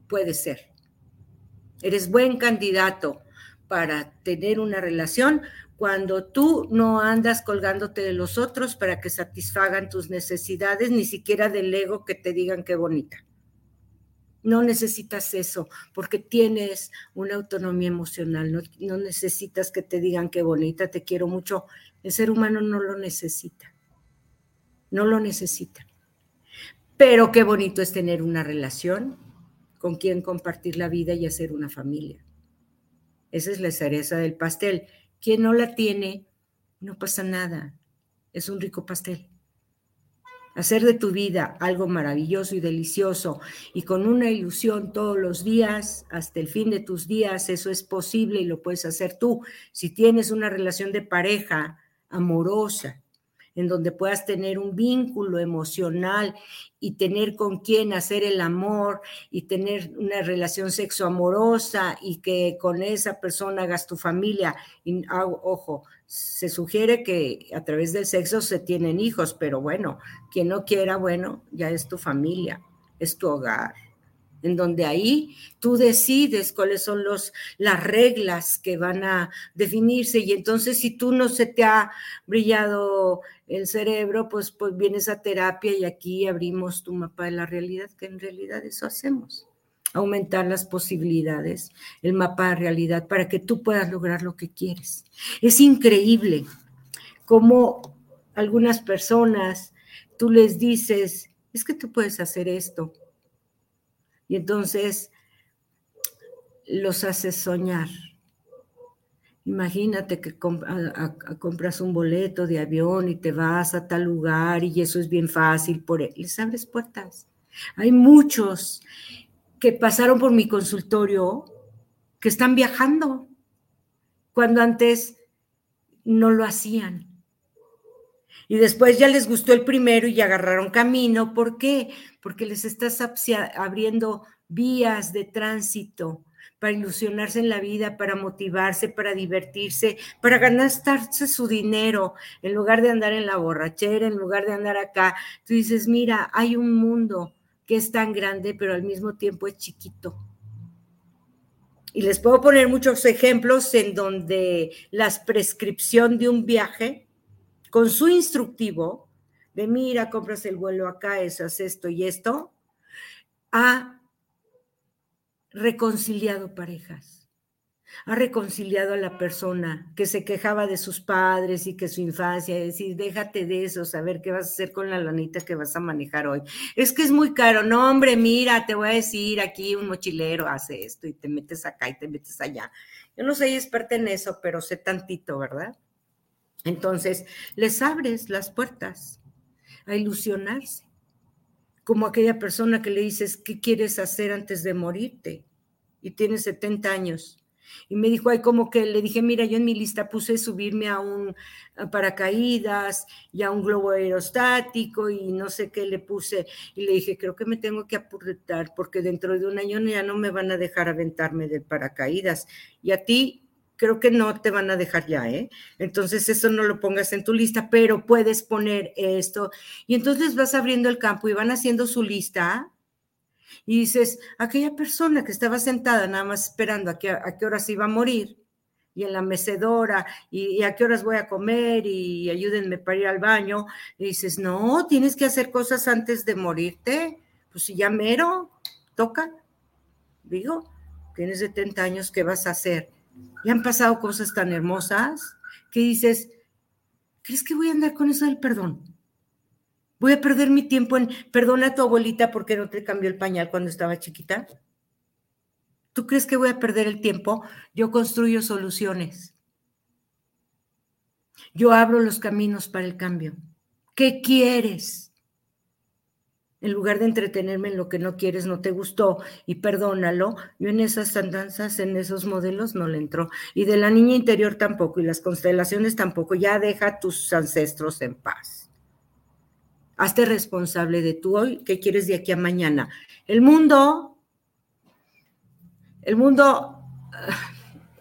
puede ser. Eres buen candidato para tener una relación cuando tú no andas colgándote de los otros para que satisfagan tus necesidades, ni siquiera del ego que te digan qué bonita. No necesitas eso porque tienes una autonomía emocional, no, necesitas que te digan qué bonita, te quiero mucho. El ser humano no lo necesita, no lo necesita. Pero qué bonito es tener una relación con quien compartir la vida y hacer una familia. Esa es la cereza del pastel. Quien no la tiene, no pasa nada. Es un rico pastel hacer de tu vida algo maravilloso y delicioso y con una ilusión todos los días, hasta el fin de tus días, eso es posible y lo puedes hacer tú. Si tienes una relación de pareja amorosa, en donde puedas tener un vínculo emocional y tener con quién hacer el amor y tener una relación sexoamorosa y que con esa persona hagas tu familia. Ah, ojo, se sugiere que a través del sexo se tienen hijos, pero bueno, quien no quiera, bueno, ya es tu familia, es tu hogar en donde ahí tú decides cuáles son los, las reglas que van a definirse. Y entonces si tú no se te ha brillado el cerebro, pues, pues vienes a terapia y aquí abrimos tu mapa de la realidad, que en realidad eso hacemos. Aumentar las posibilidades, el mapa de realidad, para que tú puedas lograr lo que quieres. Es increíble cómo algunas personas tú les dices, es que tú puedes hacer esto, y entonces los haces soñar. Imagínate que compras un boleto de avión y te vas a tal lugar y eso es bien fácil, por él. les abres puertas. Hay muchos que pasaron por mi consultorio que están viajando cuando antes no lo hacían. Y después ya les gustó el primero y agarraron camino. ¿Por qué? Porque les estás abriendo vías de tránsito para ilusionarse en la vida, para motivarse, para divertirse, para gastarse su dinero, en lugar de andar en la borrachera, en lugar de andar acá. Tú dices, mira, hay un mundo que es tan grande, pero al mismo tiempo es chiquito. Y les puedo poner muchos ejemplos en donde la prescripción de un viaje con su instructivo de mira, compras el vuelo acá, eso, haces esto y esto, ha reconciliado parejas, ha reconciliado a la persona que se quejaba de sus padres y que su infancia, decir, déjate de eso, saber qué vas a hacer con la lanita que vas a manejar hoy. Es que es muy caro, no, hombre, mira, te voy a decir, aquí un mochilero hace esto y te metes acá y te metes allá. Yo no soy experta en eso, pero sé tantito, ¿verdad? Entonces, les abres las puertas a ilusionarse, como aquella persona que le dices, ¿qué quieres hacer antes de morirte? Y tiene 70 años. Y me dijo, ay, como que le dije, mira, yo en mi lista puse subirme a un paracaídas y a un globo aerostático y no sé qué le puse. Y le dije, creo que me tengo que apurar porque dentro de un año ya no me van a dejar aventarme del paracaídas. Y a ti creo que no te van a dejar ya, ¿eh? Entonces eso no lo pongas en tu lista, pero puedes poner esto. Y entonces vas abriendo el campo y van haciendo su lista y dices, aquella persona que estaba sentada nada más esperando a, a qué horas iba a morir y en la mecedora y, a qué horas voy a comer y ayúdenme para ir al baño, y dices, no, tienes que hacer cosas antes de morirte, pues si ya mero, toca, digo, tienes 70 años, ¿qué vas a hacer? Y han pasado cosas tan hermosas que dices, ¿crees que voy a andar con eso del perdón? Voy a perder mi tiempo en perdona a tu abuelita porque no te cambió el pañal cuando estaba chiquita. ¿Tú crees que voy a perder el tiempo? Yo construyo soluciones. Yo abro los caminos para el cambio. ¿Qué quieres? En lugar de entretenerme en lo que no quieres, no te gustó y perdónalo, yo en esas andanzas, en esos modelos no le entró. Y de la niña interior tampoco, y las constelaciones tampoco. Ya deja a tus ancestros en paz. Hazte responsable de tú hoy, ¿qué quieres de aquí a mañana? El mundo el mundo,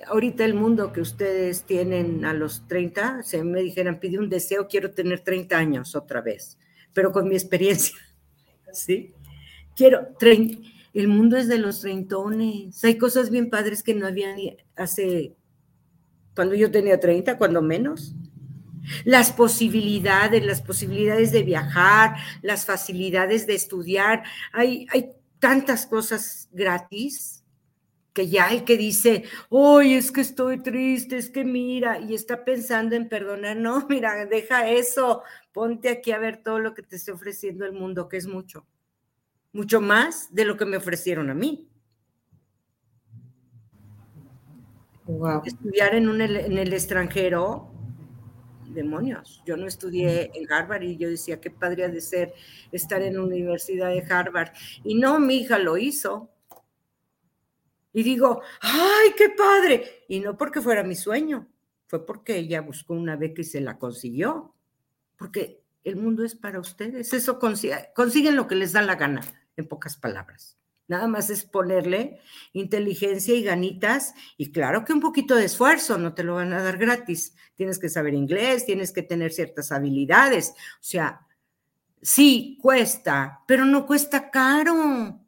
ahorita el mundo que ustedes tienen a los 30, se me dijeran, pide un deseo, quiero tener 30 años otra vez, pero con mi experiencia, ¿sí? Quiero, el mundo es de los treintones, hay cosas bien padres que no había hace, cuando yo tenía 30, cuando menos. Las posibilidades, las posibilidades de viajar, las facilidades de estudiar, hay, hay tantas cosas gratis que ya el que dice, hoy es que estoy triste, es que mira, y está pensando en perdonar, no, mira, deja eso, ponte aquí a ver todo lo que te está ofreciendo el mundo, que es mucho, mucho más de lo que me ofrecieron a mí. Estudiar en, un, en el extranjero, demonios. Yo no estudié en Harvard y yo decía, qué padre de ser estar en la Universidad de Harvard. Y no, mi hija lo hizo y digo, ¡ay, qué padre! Y no porque fuera mi sueño, fue porque ella buscó una beca y se la consiguió. Porque el mundo es para ustedes. Eso consiguen lo que les da la gana, en pocas palabras. Nada más es ponerle inteligencia y ganitas y claro que un poquito de esfuerzo, no te lo van a dar gratis. Tienes que saber inglés, tienes que tener ciertas habilidades. O sea, sí, cuesta, pero no cuesta caro.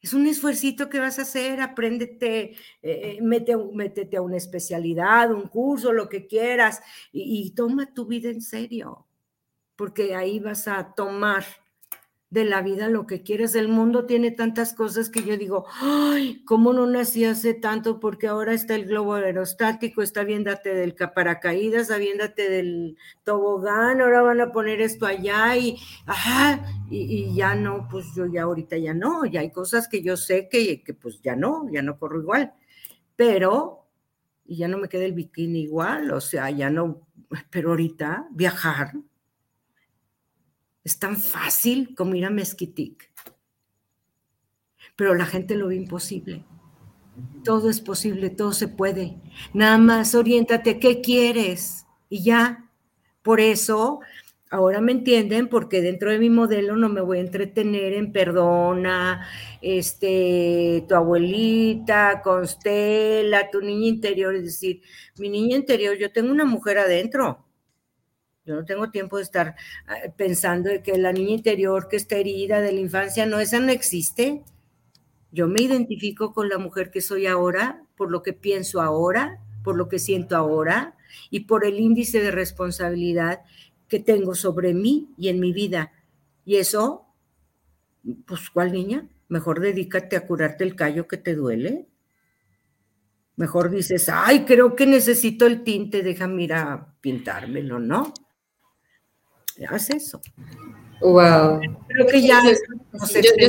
Es un esfuercito que vas a hacer, apréndete, eh, métete a una especialidad, un curso, lo que quieras, y toma tu vida en serio, porque ahí vas a tomar de la vida lo que quieres. El mundo tiene tantas cosas que yo digo, ay, ¿cómo no nací hace tanto? Porque ahora está el globo aerostático, está viéndote del paracaídas, viéndote del tobogán, ahora van a poner esto allá y, ajá, y, ya no, pues yo ya ahorita ya no, ya hay cosas que yo sé que, que pues ya no, ya no corro igual, pero, y ya no me queda el bikini igual, o sea, ya no, pero ahorita viajar, es tan fácil como ir a Mezquitic. Pero la gente lo ve imposible. Todo es posible, todo se puede. Nada más oriéntate, ¿qué quieres? Y ya. Por eso, ahora me entienden, porque dentro de mi modelo no me voy a entretener en perdona, este, tu abuelita, Constela, tu niña interior. Es decir, mi niña interior, yo tengo una mujer adentro yo no tengo tiempo de estar ah, pensando de que la niña interior que está herida de la infancia, no, esa no existe. Yo me identifico con la mujer que soy ahora, por lo que pienso ahora, por lo que siento ahora y por el índice de responsabilidad que tengo sobre mí y en mi vida. Y eso, pues, ¿cuál niña? Mejor dedícate a curarte el callo que te duele. Mejor dices, ay, creo que necesito el tinte, déjame ir a pintármelo, ¿no? Haz eso. Wow. Creo que ya. yo,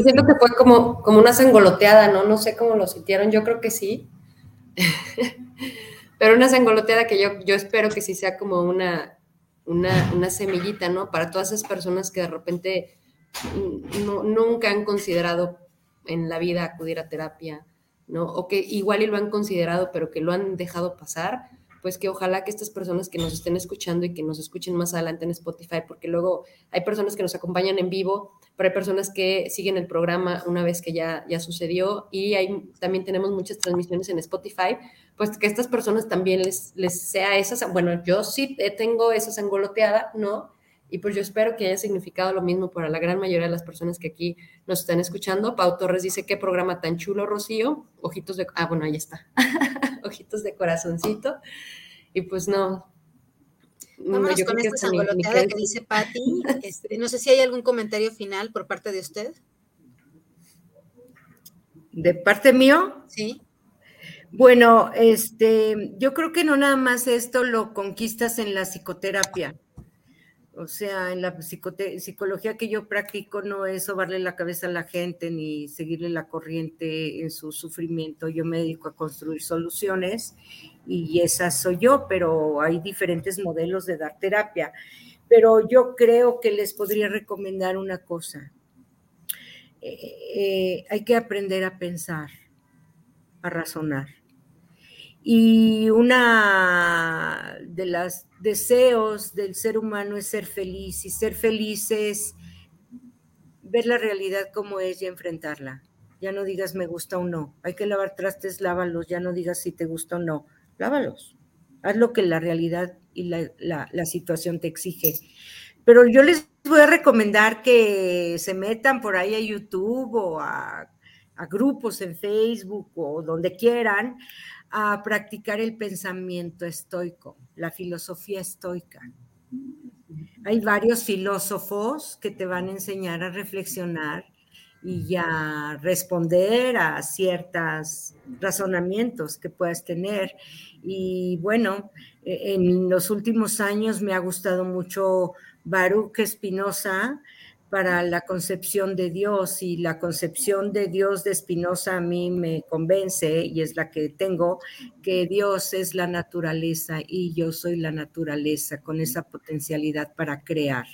siento que fue como, como una sangoloteada, ¿no? No sé cómo lo sintieron, yo creo que sí. Pero una sangoloteada que yo, yo espero que sí sea como una, una, semillita, ¿no? Para todas esas personas que de repente nunca han considerado en la vida acudir a terapia, ¿no? O que igual y lo han considerado, pero que lo han dejado pasar pues que ojalá que estas personas que nos estén escuchando y que nos escuchen más adelante en Spotify, porque luego hay personas que nos acompañan en vivo, pero hay personas que siguen el programa una vez que ya, ya sucedió y hay, también tenemos muchas transmisiones en Spotify, pues que estas personas también les, les sea esas, bueno, yo sí tengo esa sangoloteada, ¿no? Y pues yo espero que haya significado lo mismo para la gran mayoría de las personas que aquí nos están escuchando. Pau Torres dice, qué programa tan chulo, Rocío. Ojitos de... Ah, bueno, ahí está. Ojitos de corazoncito. Y pues no. Vámonos con esta sangoloteada que dice Patti. Este, no sé si hay algún comentario final por parte de usted. ¿De parte mío? Sí. Bueno, este, yo creo que no nada más esto lo conquistas en la psicoterapia. O sea, en la psicología que yo practico no es sobarle la cabeza a la gente ni seguirle la corriente en su sufrimiento. Yo me dedico a construir soluciones y esa soy yo, pero hay diferentes modelos de dar terapia. Pero yo creo que les podría recomendar una cosa. Eh, eh, hay que aprender a pensar, a razonar. Y una de los deseos del ser humano es ser feliz y ser feliz es ver la realidad como es y enfrentarla. Ya no digas me gusta o no. Hay que lavar trastes, lávalos. Ya no digas si te gusta o no. Lávalos. Haz lo que la realidad y la, situación te exige. Pero yo les voy a recomendar que se metan por ahí a YouTube o a grupos en Facebook o donde quieran a practicar el pensamiento estoico, la filosofía estoica. Hay varios filósofos que te van a enseñar a reflexionar y a responder a ciertos razonamientos que puedas tener. Y bueno, e-, en los últimos años me ha gustado mucho Baruch Espinosa, para la concepción de Dios y la concepción de Dios de Spinoza a mí me convence y es la que tengo, que Dios es la naturaleza y yo soy la naturaleza con esa potencialidad para crear,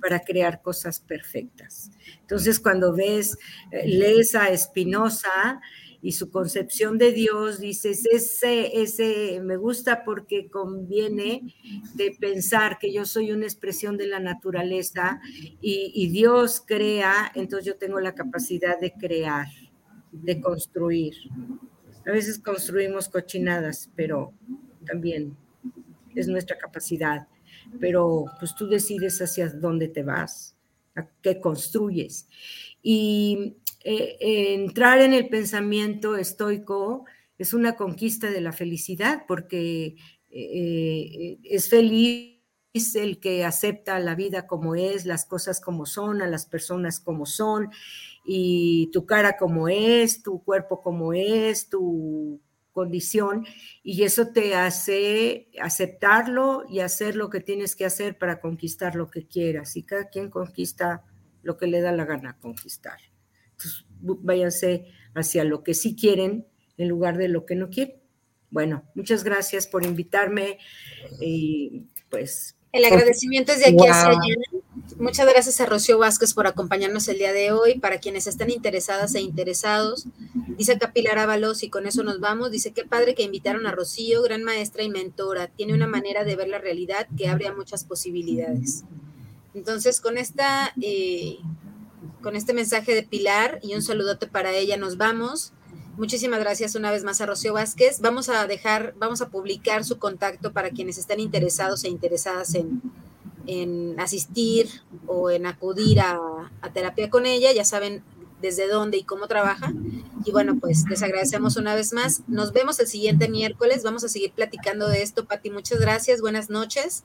para crear cosas perfectas. Entonces cuando ves, eh, lees a Spinoza, y su concepción de Dios, dices, ese, ese me gusta porque conviene de pensar que yo soy una expresión de la naturaleza y, y Dios crea, entonces yo tengo la capacidad de crear, de construir. A veces construimos cochinadas, pero también es nuestra capacidad. Pero pues tú decides hacia dónde te vas, a qué construyes. Y eh, entrar en el pensamiento estoico es una conquista de la felicidad, porque eh, es feliz el que acepta la vida como es, las cosas como son, a las personas como son, y tu cara como es, tu cuerpo como es, tu condición, y eso te hace aceptarlo y hacer lo que tienes que hacer para conquistar lo que quieras, y cada quien conquista lo que le da la gana conquistar. Entonces, váyanse hacia lo que sí quieren en lugar de lo que no quieren. Bueno, muchas gracias por invitarme y pues... El agradecimiento es de aquí hacia allá. Muchas gracias a Rocío Vázquez por acompañarnos el día de hoy. Para quienes están interesadas e interesados, dice Capilar Ábalos, y con eso nos vamos. Dice: Qué padre que invitaron a Rocío, gran maestra y mentora. Tiene una manera de ver la realidad que abre a muchas posibilidades. Entonces, con esta eh, con este mensaje de Pilar y un saludote para ella, nos vamos. Muchísimas gracias una vez más a Rocío Vázquez. Vamos a dejar, vamos a publicar su contacto para quienes estén interesados e interesadas en, asistir o en acudir a, a, terapia con ella. Ya saben desde dónde y cómo trabaja. Y bueno, pues les agradecemos una vez más. Nos vemos el siguiente miércoles. Vamos a seguir platicando de esto. Pati, muchas gracias. Buenas noches.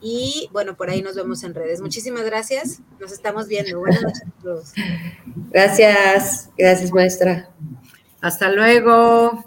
Y bueno, por ahí nos vemos en redes. Muchísimas gracias. Nos estamos viendo. Buenas noches a todos. Gracias. Gracias, maestra. Hasta luego.